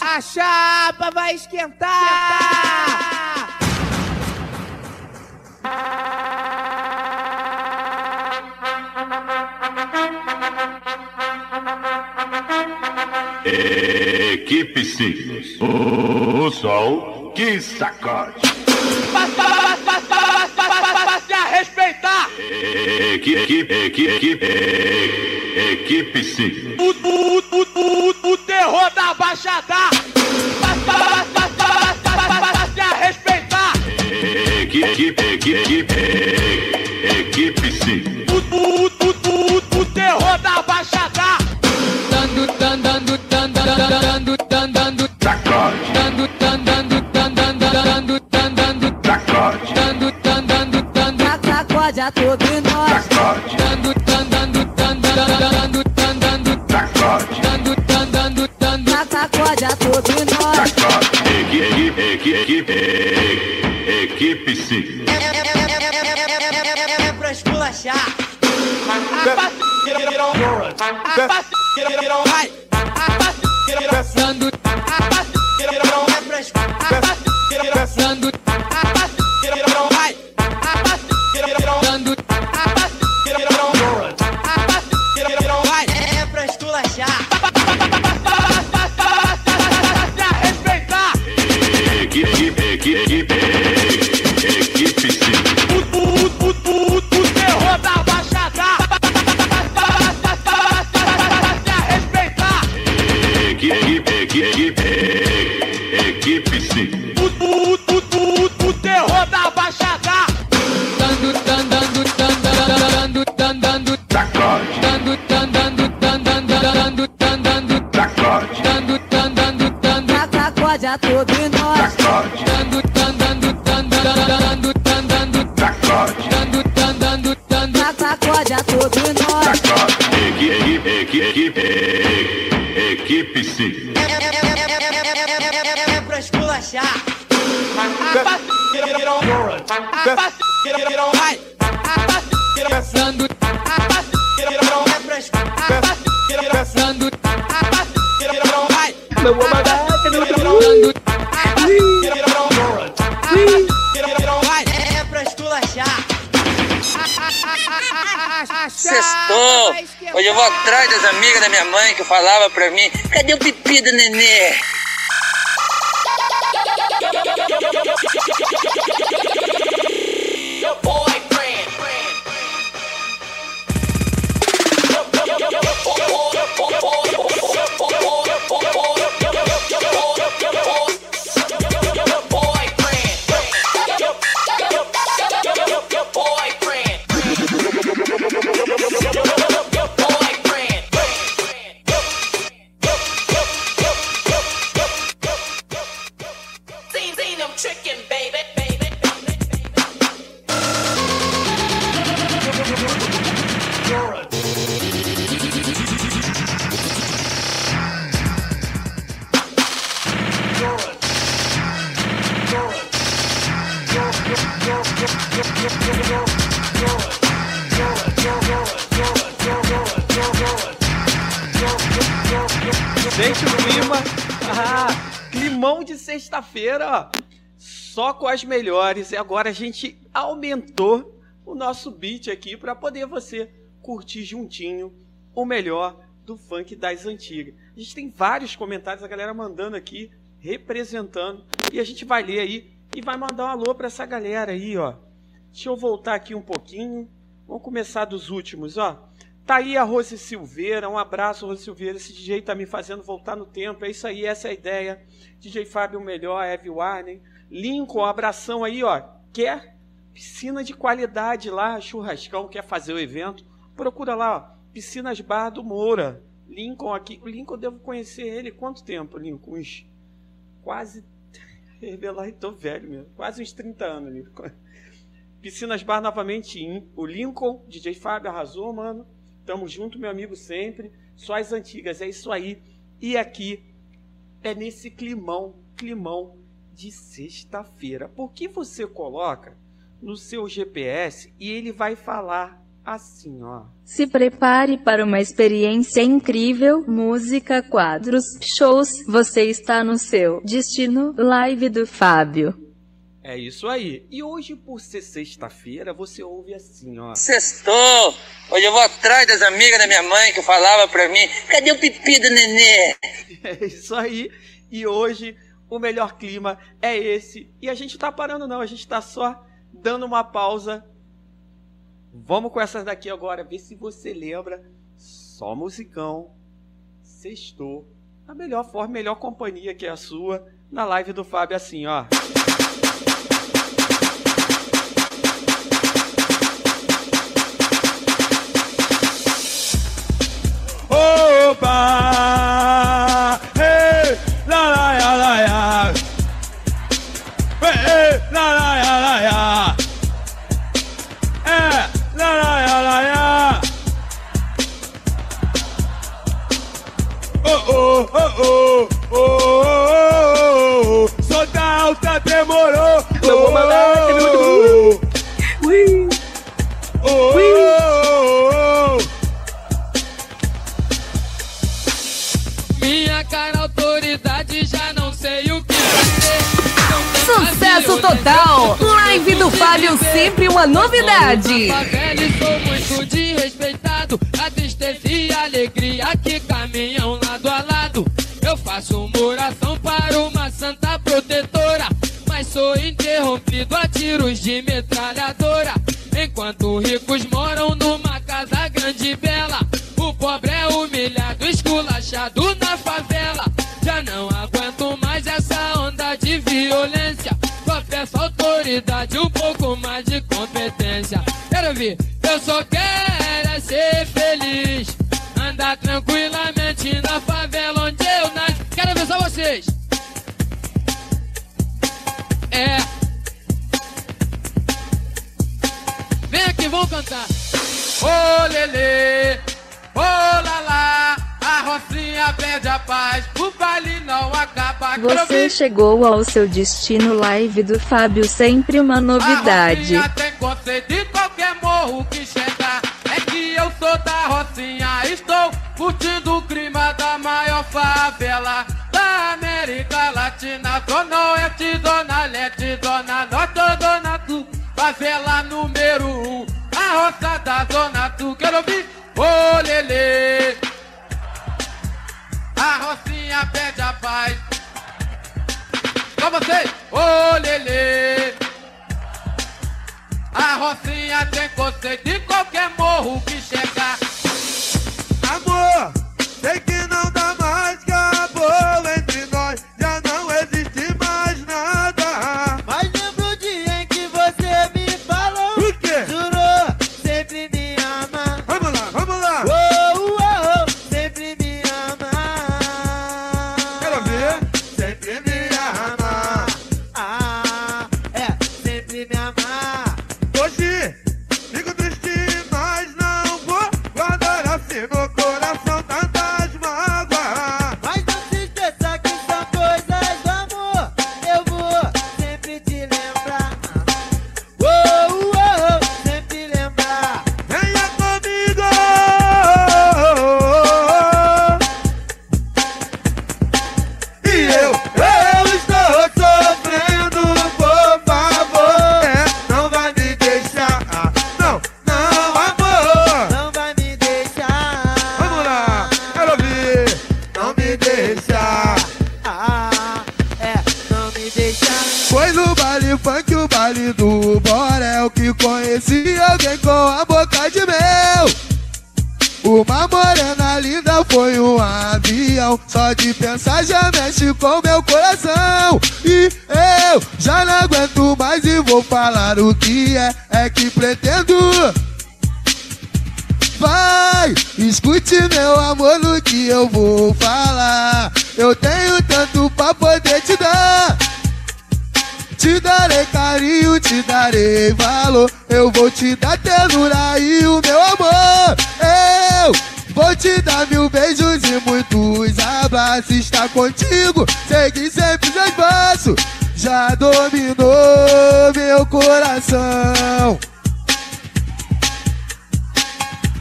A chapa vai esquentar! Equipe Signos. O sol que sacode. Passe a respeitar! Equipe, equipe, equipe, equipe Signos. O, terror da baixada! Passe a respeitar! Equipe, equipe, equipe, equipe Signos. O, o, o, o, o terror da baixada! Dando, dando, dando, dando, dando, dando, dando, Sacode. dando, dando, dando, dando, dando, dando, dando, Sacode. dando, a todos nós. Dando, Signo. É pra esculachar. A passe, get on pra mim: cadê o pipi do nenê? As melhores. E agora a gente aumentou o nosso beat aqui para poder você curtir juntinho o melhor do funk das antigas. A gente tem vários comentários, a galera mandando aqui, representando. E a gente vai ler aí e vai mandar um alô para essa galera aí, ó. Deixa eu voltar aqui um pouquinho. Vamos começar dos últimos, ó. Tá aí a Rose Silveira, um abraço, Rose Silveira. Esse DJ tá me fazendo voltar no tempo. É isso aí, essa é a ideia. DJ Fábio Melhor, Eve Warner. Lincoln, abração aí, ó. Quer piscina de qualidade lá, churrascão, quer fazer o evento? Procura lá, ó. Piscinas Bar do Moura. Lincoln aqui. O Lincoln eu devo conhecer ele quanto tempo, Lincoln? Uns quase. (laughs) Revelar, tô velho mesmo. Quase uns 30 anos, Lincoln. Piscinas Bar novamente. em- O Lincoln, DJ Fábio arrasou, mano. Tamo junto, meu amigo, sempre. Só as antigas, é isso aí. E aqui é nesse climão, climão de sexta-feira. Por que você coloca no seu GPS e ele vai falar assim, ó? Se prepare para uma experiência incrível, música, quadros, shows, você está no seu destino, live do Fábio. É isso aí. E hoje, por ser sexta-feira, você ouve assim, ó. Sextou. Hoje eu vou atrás das amigas da minha mãe que falava pra mim: cadê o pipi do nenê? (laughs) É isso aí. E hoje o melhor clima é esse. E a gente tá parando não, a gente tá só dando uma pausa. Vamos com essas daqui agora, ver se você lembra. Só musicão. Sextou. A melhor forma, melhor companhia que é a sua. Na live do Fábio assim, ó. Opa! Já não sei o que fazer. Sucesso total! Live do Fábio, sempre uma novidade. Sou muito desrespeitado. A tristeza e a alegria que caminham lado a lado. Eu faço uma oração para uma santa protetora. Mas sou interrompido a tiros de metralhadora. Enquanto ricos moram numa casa grande e bela. O pobre é humilhado, esculachado um pouco mais de competência. Quero ver, eu só quero é ser feliz. Andar tranquilamente na favela onde eu nasci. Quero ver só vocês. É. Vem aqui, vamos cantar. Ô Lelê, ô Lalá, a Rocinha pede a paz, o baile não acaba. Você chegou ao seu destino live do Fábio, sempre uma novidade. Tem de qualquer morro que. É que eu sou da Rocinha, estou curtindo o clima da maior favela da América Latina. Zona Oeste, Zona Leste, Zona Norte, Zona Sul. Favela número um, a roça da Zona Sul. Quero ouvir, ô Lelê. A Rocinha pede a paz. Vocês, ô Lelê. A Rocinha tem conceito de qualquer morro que chegar. Amor, sei que não Conheci alguém com a boca de mel. Uma morena linda foi um avião Só de pensar já mexe com meu coração. E eu já não aguento mais e vou falar o que é É que pretendo. Vai, escute meu amor no que eu vou falar. Eu tenho tanto pra poder darei carinho, te darei valor. Eu vou te dar ternura e o meu amor. Eu vou te dar mil beijos e muitos abraços. Estar contigo, seguir sempre seus passos. Já dominou meu coração.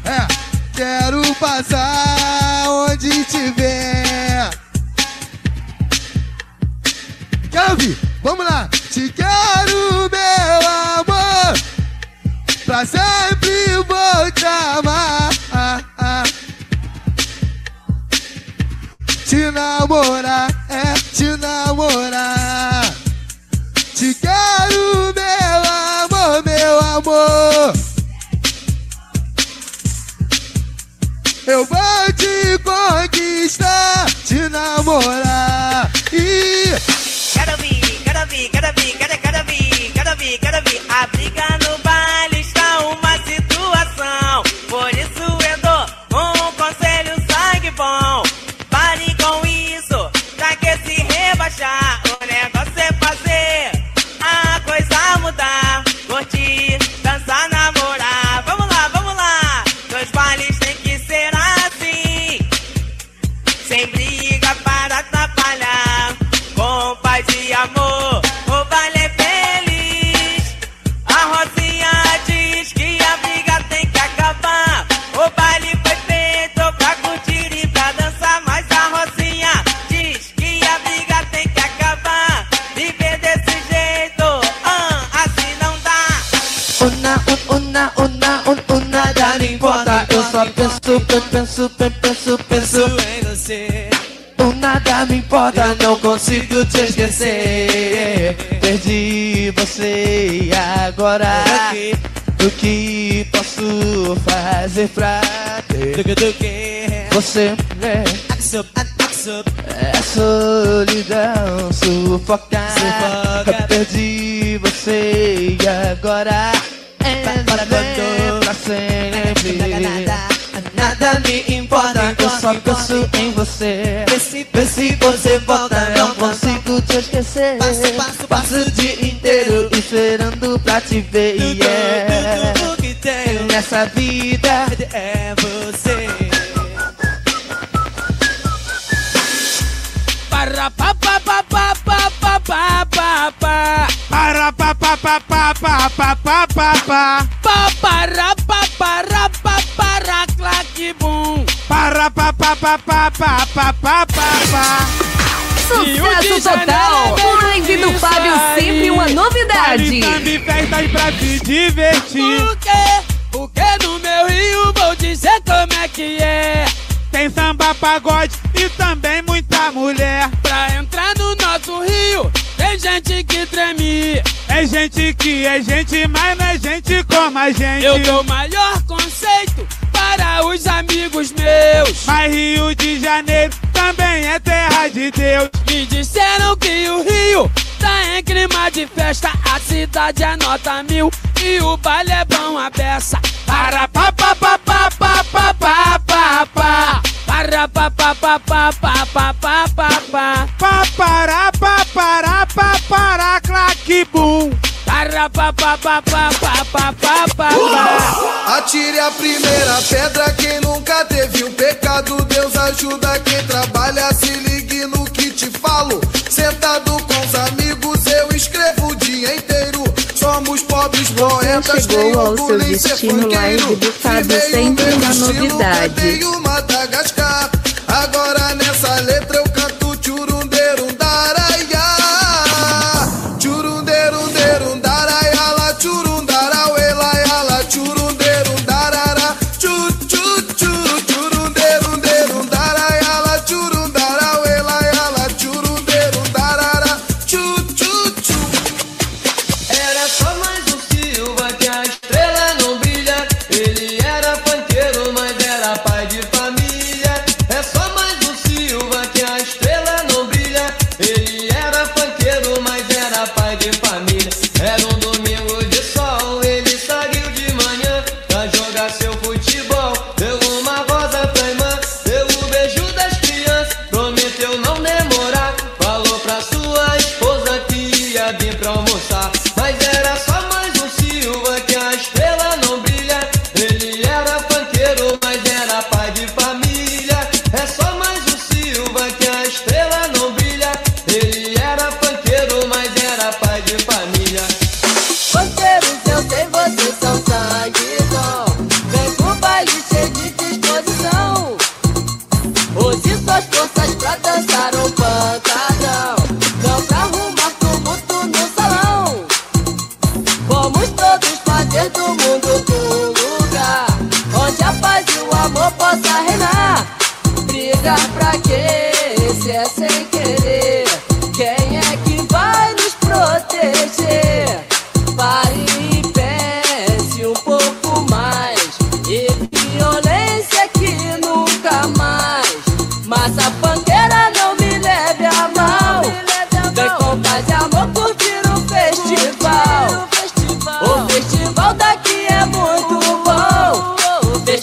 É, quero passar onde tiver. Quer ouvir? Vamos lá! Te quero, meu amor, pra sempre vou te amar. Te namorar, é te namorar. Te quero, meu amor, meu amor. Eu vou vir, quero vir, quero vir, quero, penso, penso, penso, penso em você. O nada me importa, não consigo te esquecer. Perdi você e agora o que posso fazer pra ter você? É, é solidão sufocar. Perdi você e agora é pra sempre. Nada me importa, eu só penso em você. Vê se, você volta, não consigo te esquecer. Passo o dia inteiro esperando pra te ver. E é Tudo que tenho nessa vida é você. Para pa pa pa pa pa pa pa pa pa Para pa pa pa pa pa pa pa pa pa pa para pa para pa para claque bum Para pa pa pa pa pa pa pa pa Sucesso total! O live do Fábio sempre uma novidade. Baile, festas pra se divertir. Por quê? Porque no meu Rio? Vou dizer como é que é. Tem samba, pagode e também muita mulher. Pra entrar no nosso Rio tem gente que treme É gente que é gente, mas não é gente como a gente. Eu dou o maior conceito para os amigos meus. Mas Rio de Janeiro também é terra de Deus. Me disseram que o Rio tá em clima de festa. A cidade é nota mil e o baile é bom a beça Para pa pa pa pa pa pa pa pa pa Para pa pa pa pa pa pa pa pa pa Pa para pa para pa para claque bum Para pa pa pa pa pa pa pa pa Atire a primeira pedra quem nunca teve um pecado. Deus ajuda quem trabalha. Se ligue no que te falo. Sentado com os amigos, eu escrevo o dia inteiro pobres poetas chegou ao seu destino live do Fábio sempre uma novidade. Agora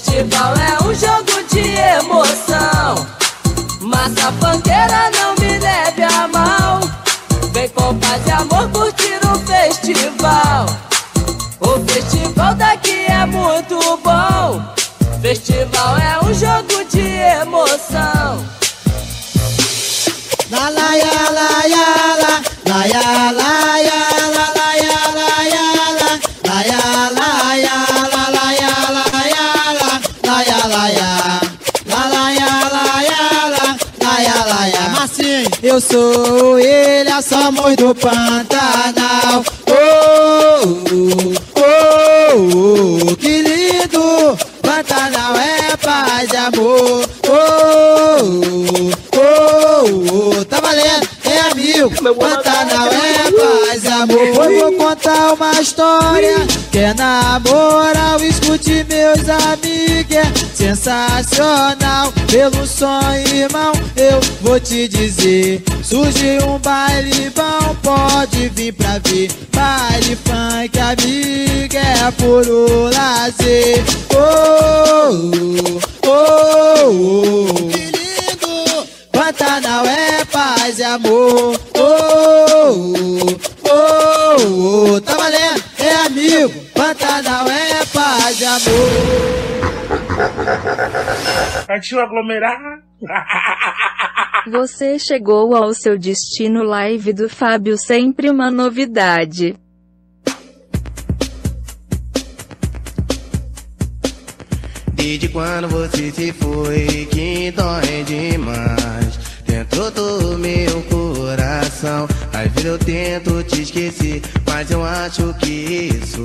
festival é um jogo de emoção. Massa panqueira não me leve a mal. Vem com paz e amor curtir o festival. O festival daqui é muito bom. Festival é eu sou ele, a somos do Pantanal. Oh, oh, oh, que lindo! Pantanal é paz e amor. Oh, oh, oh, tá valendo, é amigo. Pantanal é paz e amor contar uma história. Quer namorar, escute meus amigos. É sensacional. Pelo sonho, irmão, eu vou te dizer. Surge um baile bom, pode vir pra ver. Baile funk, amiga, é puro lazer. Oh, oh, oh, oh. Pantanal é paz e amor. Oh, oh, oh, oh. Tá valendo? É amigo. Pantanal é paz e amor. Partiu aglomerar? Você chegou ao seu destino live do Fábio, sempre uma novidade. Desde quando você se foi, que dói demais Dentro do meu coração. Às vezes eu tento te esquecer Mas eu acho que isso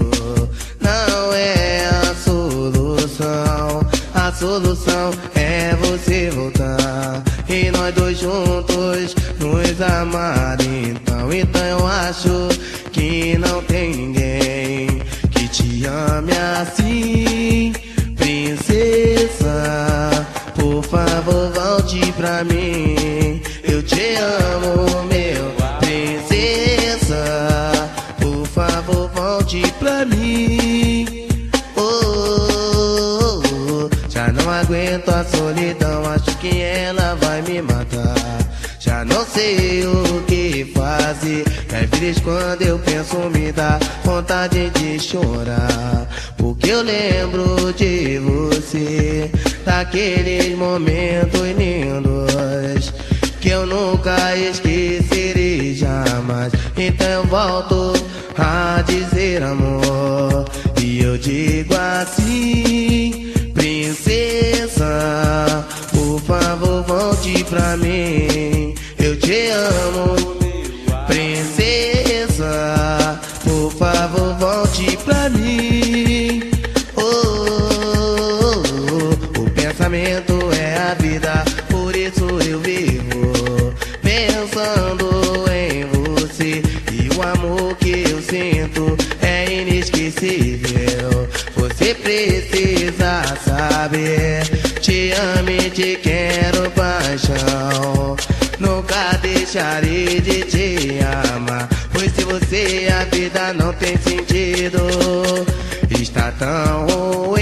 não é a solução. A solução é você voltar E nós dois juntos nos amar. Então, então eu acho que não tem ninguém Que te ame assim Princesa, favor volte pra mim. Eu te amo, meu princesa. Por favor volte pra mim. Oh, oh, oh. já não aguento a solidão. Acho que ela vai me matar. Não sei o que fazer. Às vezes quando eu penso me dá vontade de chorar. Porque eu lembro de você, daqueles momentos lindos que eu nunca esquecerei jamais. Então eu volto a dizer amor, e eu digo assim, princesa, por favor volte pra mim. Amo, princesa, por favor volte pra mim. Oh, oh, oh, o pensamento é a vida, por isso eu vivo pensando em você. E o amor que eu sinto é inesquecível. Você precisa saber, te amo e te quero deixarei de te amar. Pois se você a vida não tem sentido, está tão ruim.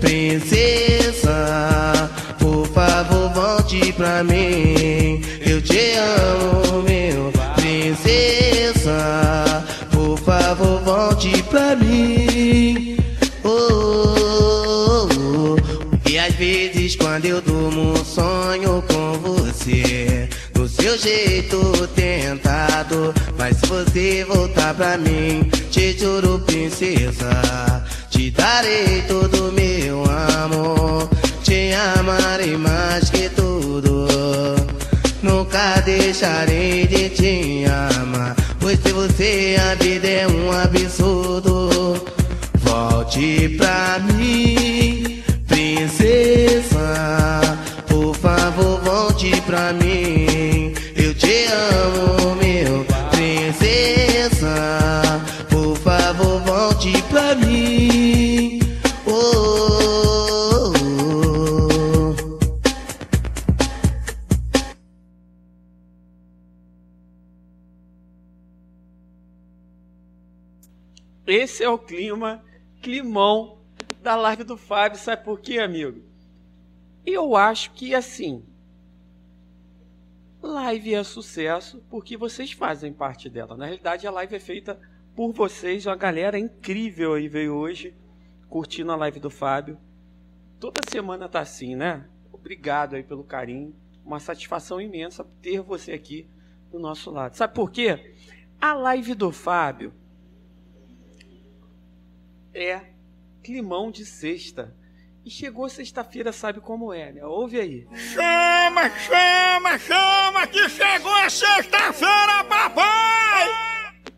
Princesa, por favor, volte pra mim. Jeito tentado. Mas se você voltar pra mim, te juro, princesa. Te darei todo meu amor. Te amarei mais que tudo. Nunca deixarei de te amar. Pois se você a vida é um absurdo. Volte pra mim, princesa. É o clima, climão da live do Fábio. Sabe por quê, amigo? Eu acho que assim, live é sucesso porque vocês fazem parte dela. Na realidade, a live é feita por vocês. Uma galera incrível aí veio hoje curtindo a live do Fábio. Toda semana tá assim, né? Obrigado aí pelo carinho. Uma satisfação imensa ter você aqui do nosso lado. Sabe por quê? A live do Fábio é climão de sexta. E chegou sexta-feira, sabe como é, né? Ouve aí. Chama, chama, chama, que chegou a sexta-feira, papai!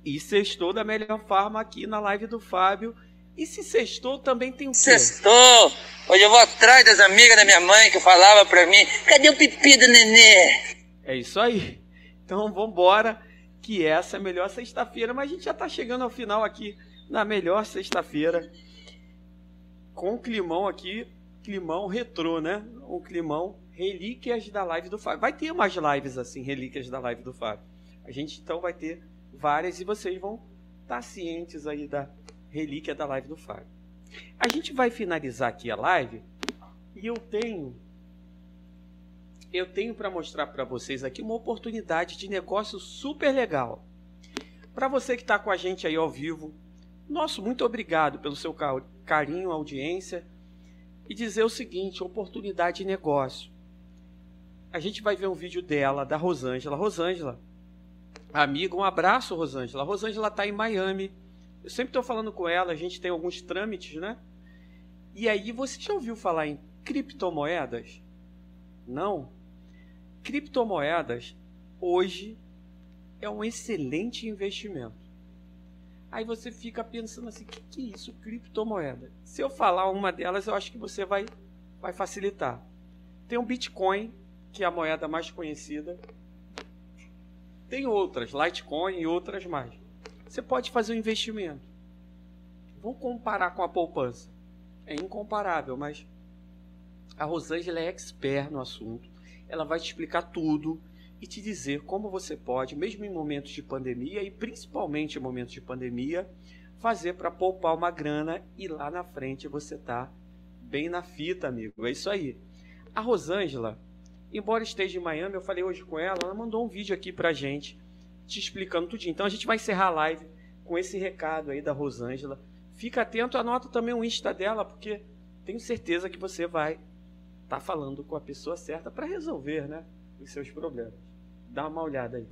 E sextou da melhor forma aqui na live do Fábio. E se sextou, também tem o quê? Sextou. Hoje eu vou atrás das amigas da minha mãe que falava pra mim: cadê o pipi do nenê? É isso aí. Então vambora, que essa é a melhor sexta-feira, mas a gente já está chegando ao final aqui na melhor sexta-feira com o climão aqui, climão retrô, né? Um climão relíquias da live do Fábio. Vai ter mais lives assim, relíquias da live do Fábio. A gente então vai ter várias e vocês vão estar cientes aí da relíquia da live do Fábio. A gente vai finalizar aqui a live e eu tenho eu tenho para mostrar para vocês aqui uma oportunidade de negócio super legal. Para você que está com a gente aí ao vivo, nosso muito obrigado pelo seu ca- carinho, audiência e dizer o seguinte, oportunidade de negócio. A gente vai ver um vídeo dela, da Rosângela. Rosângela, amiga, um abraço, Rosângela. A Rosângela está em Miami. Eu sempre estou falando com ela, a gente tem alguns trâmites, né? E aí, você já ouviu falar em criptomoedas? Não? Criptomoedas hoje é um excelente investimento. Aí você fica pensando assim, o que, que é isso, criptomoeda? Se eu falar uma delas, eu acho que você vai, vai facilitar. Tem o Bitcoin, que é a moeda mais conhecida. Tem outras, Litecoin e outras mais. Você pode fazer um investimento. Vamos comparar com a poupança. É incomparável, mas a Rosângela é expert no assunto. Ela vai te explicar tudo e te dizer como você pode, mesmo em momentos de pandemia e principalmente em momentos de pandemia, fazer para poupar uma grana e lá na frente você tá bem na fita, amigo. É isso aí. A Rosângela, embora esteja em Miami, eu falei hoje com ela, ela mandou um vídeo aqui pra gente te explicando tudo. Então a gente vai encerrar a live com esse recado aí da Rosângela. Fica atento, anota também o Insta dela, porque tenho certeza que você vai estar tá falando com a pessoa certa para resolver, né, os seus problemas. Dá uma olhada aí.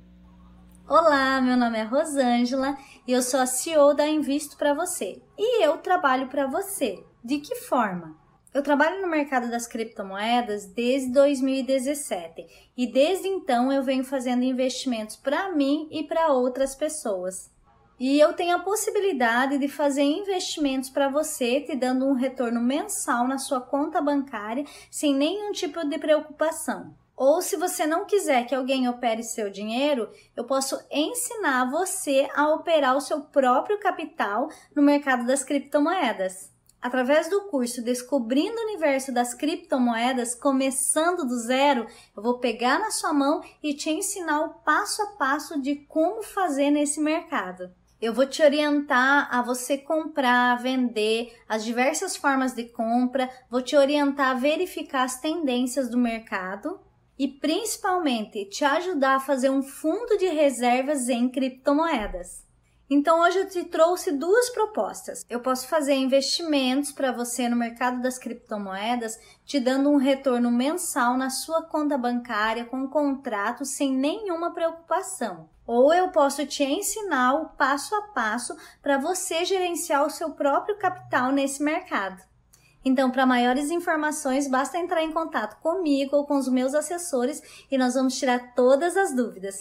Olá, meu nome é Rosângela e eu sou a CEO da Invisto para você. E eu trabalho para você. De que forma? Eu trabalho no mercado das criptomoedas desde 2017 e desde então eu venho fazendo investimentos para mim e para outras pessoas. E eu tenho a possibilidade de fazer investimentos para você, te dando um retorno mensal na sua conta bancária sem nenhum tipo de preocupação. Ou se você não quiser que alguém opere seu dinheiro, eu posso ensinar você a operar o seu próprio capital no mercado das criptomoedas. Através do curso Descobrindo o Universo das Criptomoedas, começando do zero, eu vou pegar na sua mão e te ensinar o passo a passo de como fazer nesse mercado. Eu vou te orientar a você comprar, vender, as diversas formas de compra, vou te orientar a verificar as tendências do mercado e principalmente te ajudar a fazer um fundo de reservas em criptomoedas. Então hoje eu te trouxe duas propostas. Eu posso fazer investimentos para você no mercado das criptomoedas, te dando um retorno mensal na sua conta bancária com um contrato sem nenhuma preocupação. Ou eu posso te ensinar o passo a passo para você gerenciar o seu próprio capital nesse mercado. Então, para maiores informações, basta entrar em contato comigo ou com os meus assessores e nós vamos tirar todas as dúvidas.